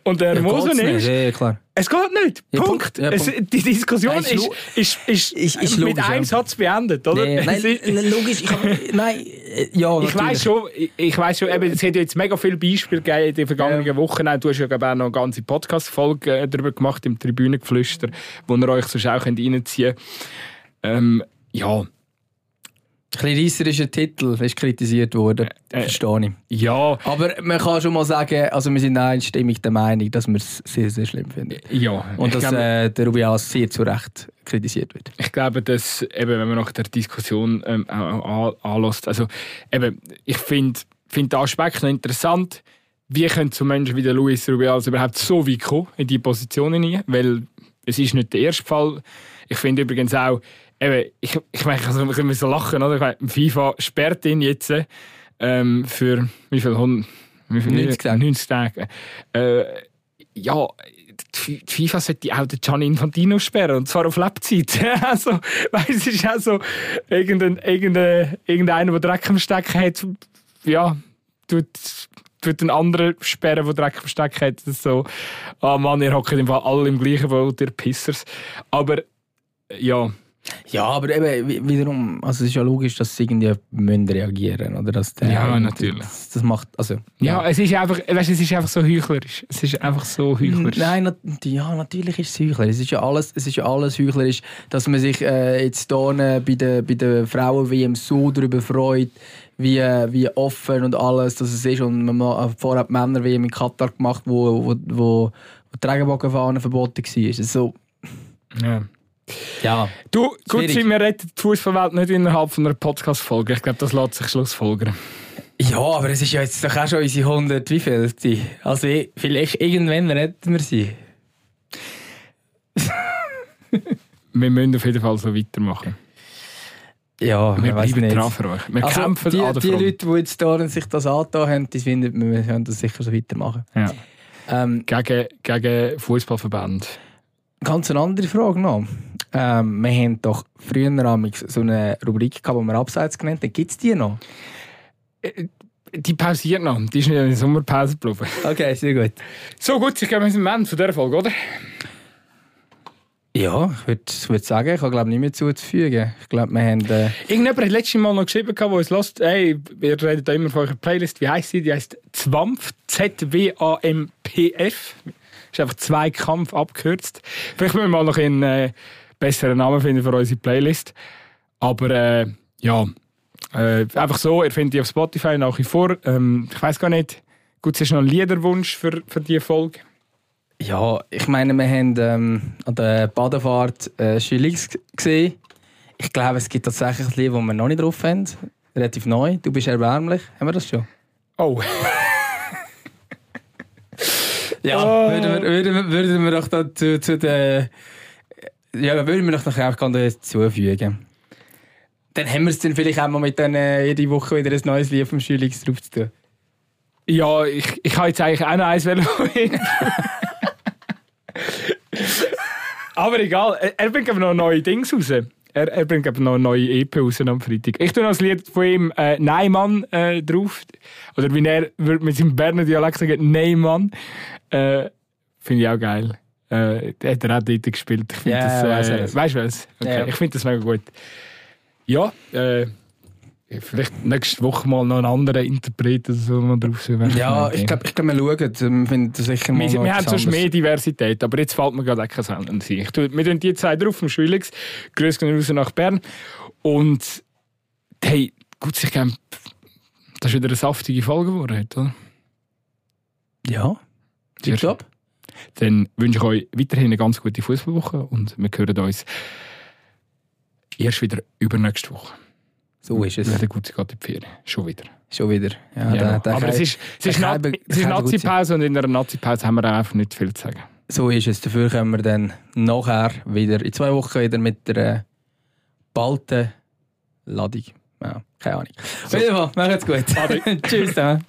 und der Hermoso geht's nimmst, ja, klar. es geht nicht. Ja, Punkt. Punkt. Ja, Es, Punkt. die Diskussion Nein, ist ist, ist, ist, mit logisch, einem ja. Satz beendet, oder? Nee, nein, Es logisch. Ich hab, nein, Äh, ja, ich weiß schon, ich, ich weiß schon, eben, es hat ja jetzt mega viele Beispiele gegeben in den vergangenen ja. Wochen. Du hast ja auch noch eine ganze Podcast-Folge äh, darüber gemacht im Tribünengeflüster, wo ihr euch sonst auch reinziehen könnt. Ähm, ja, ein bisschen reisserischer Titel ist kritisiert worden, äh, verstehe ich. Ja. Aber man kann schon mal sagen, also wir sind einstimmig der Meinung, dass wir es sehr, sehr schlimm finden. Ja. Und dass glaube, äh, der Rubiales sehr zu Recht kritisiert wird. Ich glaube, dass, eben, wenn man nach der Diskussion ähm, anlässt, also eben, ich finde find den Aspekt noch interessant, wie können so Menschen wie der Luis Rubiales überhaupt so weit kommen in diese Positionen hinein, weil es ist nicht der erste Fall. Ich finde übrigens auch, eben, ich, ich meine, also, wir können so lachen, oder? Ich meine, FIFA sperrt ihn jetzt ähm, für wie viel? Wie viel 90 Tage. 90 Tage. Äh, ja, die FIFA sollte auch den Gianni Infantino sperren, und zwar auf Lebzeit. [LAUGHS] also, weil es ist auch so, irgendein, irgendein, irgendeiner, der Dreck am Stecken hat, ja, tut, tut einen anderen sperren, der Dreck am Stecken hat. So, ah oh Mann, ihr hockt im Fall alle im gleichen Boot, ihr Pissers. Aber, ja, ja, aber eben wiederum, also es ist ja logisch, dass sie irgendwie müssen reagieren oder dass der, Ja, natürlich. Das, das, macht, also ja. ja. es ist einfach, weißt, es ist einfach so heuchlerisch. Es ist einfach so heuchlerisch. Nein, na, ja, natürlich ist es heuchlerisch. Es ist ja alles, es ist ja alles heuchlerisch, dass man sich äh, jetzt hier bei den bei der Frauen WM so darüber freut, wie, wie offen und alles, dass es ist und man hat vorher die Männer WM in Katar gemacht, wo wo, wo, wo die Regenbogenfahne verboten war. So. Ja. Ja. Du, gut, wir retten die Fußballwelt nicht innerhalb von einer Podcast-Folge. Ich glaube, das lässt sich Schlussfolgern. Ja, aber es ist ja jetzt doch auch schon unsere 100, wie viel Also vielleicht irgendwann retten wir sie. [LAUGHS] wir müssen auf jeden Fall so weitermachen. Ja, wir bleiben nicht. dran für euch. Wir also, kämpfen die, an der die Leute, die jetzt da sich das angetan haben, die finden, wir können das sicher so weitermachen. Ja. Ähm, gegen gegen Fußballverband. Ganz eine andere Frage noch. Ähm, wir haben doch früher so eine Rubrik gehabt, die wir Abseits genannt haben. Gibt es die noch? Äh, die pausiert noch. Die ist nicht in der Sommerpause geblieben. Okay, sehr gut. So gut, ich glaube, wir sind am Ende dieser Folge, oder? Ja, ich würde würd sagen, ich habe glaube nicht mehr zuzufügen. Ich glaube, wir haben... Äh Irgendjemand hat letztes Mal noch geschrieben, der uns lässt, hey, wir reden da immer von eurer Playlist. Wie heisst sie? Die heisst ZWAMF. Z-W-A-M-P-F. Ist einfach zwei Kampf abgekürzt. Vielleicht müssen wir mal noch einen äh, besseren Namen finden für unsere Playlist. Aber äh, ja, äh, einfach so, ihr findet die auf Spotify nach wie vor. Ähm, ich weiß gar nicht, gut, es ist noch ein Liederwunsch für, für diese Folge. Ja, ich meine, wir haben ähm, an der Badefahrt äh, Schillings gesehen. Ich glaube, es gibt tatsächlich ein Lied, das wir noch nicht drauf haben. Relativ neu. Du bist erbärmlich. Haben wir das schon? Oh. [LAUGHS] Ja, oh. würden, wir, würden, würden wir doch da zu, zu den. Ja, würden wir doch noch einfach hinzufügen. Dann haben wir es dann vielleicht auch mal mit dann, äh, jede Woche wieder ein neues Lied vom Schülings drauf zu tun. Ja, ich, ich habe jetzt eigentlich auch noch eins [LAUGHS] Aber egal, er bringt aber noch neue Dinge raus. Er, er bringt aber noch eine neue EP raus am Freitag. Ich tue noch das Lied von ihm äh, Neimann äh, drauf. Oder wie er mit seinem Berner Dialekt sagen, Neimann. Äh, Finde ich auch geil. Äh, hat er auch dort gespielt. Ich yeah, das, äh, weißt du was? Okay. Yeah. Ich finde das mega gut. Ja, äh, Vielleicht nächste Woche mal noch einen anderen Interpret oder so noch drauf sein. Ja, ich glaube, ich glaub, wir schauen. Wir, finden sicher mal wir, wir haben sonst mehr Diversität, aber jetzt fällt mir gerade auch kein Ich tue, wir tun die zwei drauf vom Schwillings. Grüß gehen raus nach Bern. Und hey, gut, ich glaube, das ist wieder eine saftige Folge geworden, oder? Ja, tipptopp. Dann wünsche ich euch weiterhin eine ganz gute Fußballwoche und wir hören uns erst wieder übernächste Woche. So ist es. Ja, gut, geht in die Ferien. Schon wieder. Schon wieder. Ja, ja. Der, der Aber es ist, es ist, Na ist Nazi-Pause und in einer Nazi-Pause haben wir einfach nicht viel zu sagen. So ist es. Dafür können wir dann nachher wieder, in zwei Wochen wieder mit der balten Ladung. Ja, keine Ahnung. So. Auf jeden Fall, macht's gut. [LAUGHS] Tschüss. Dann.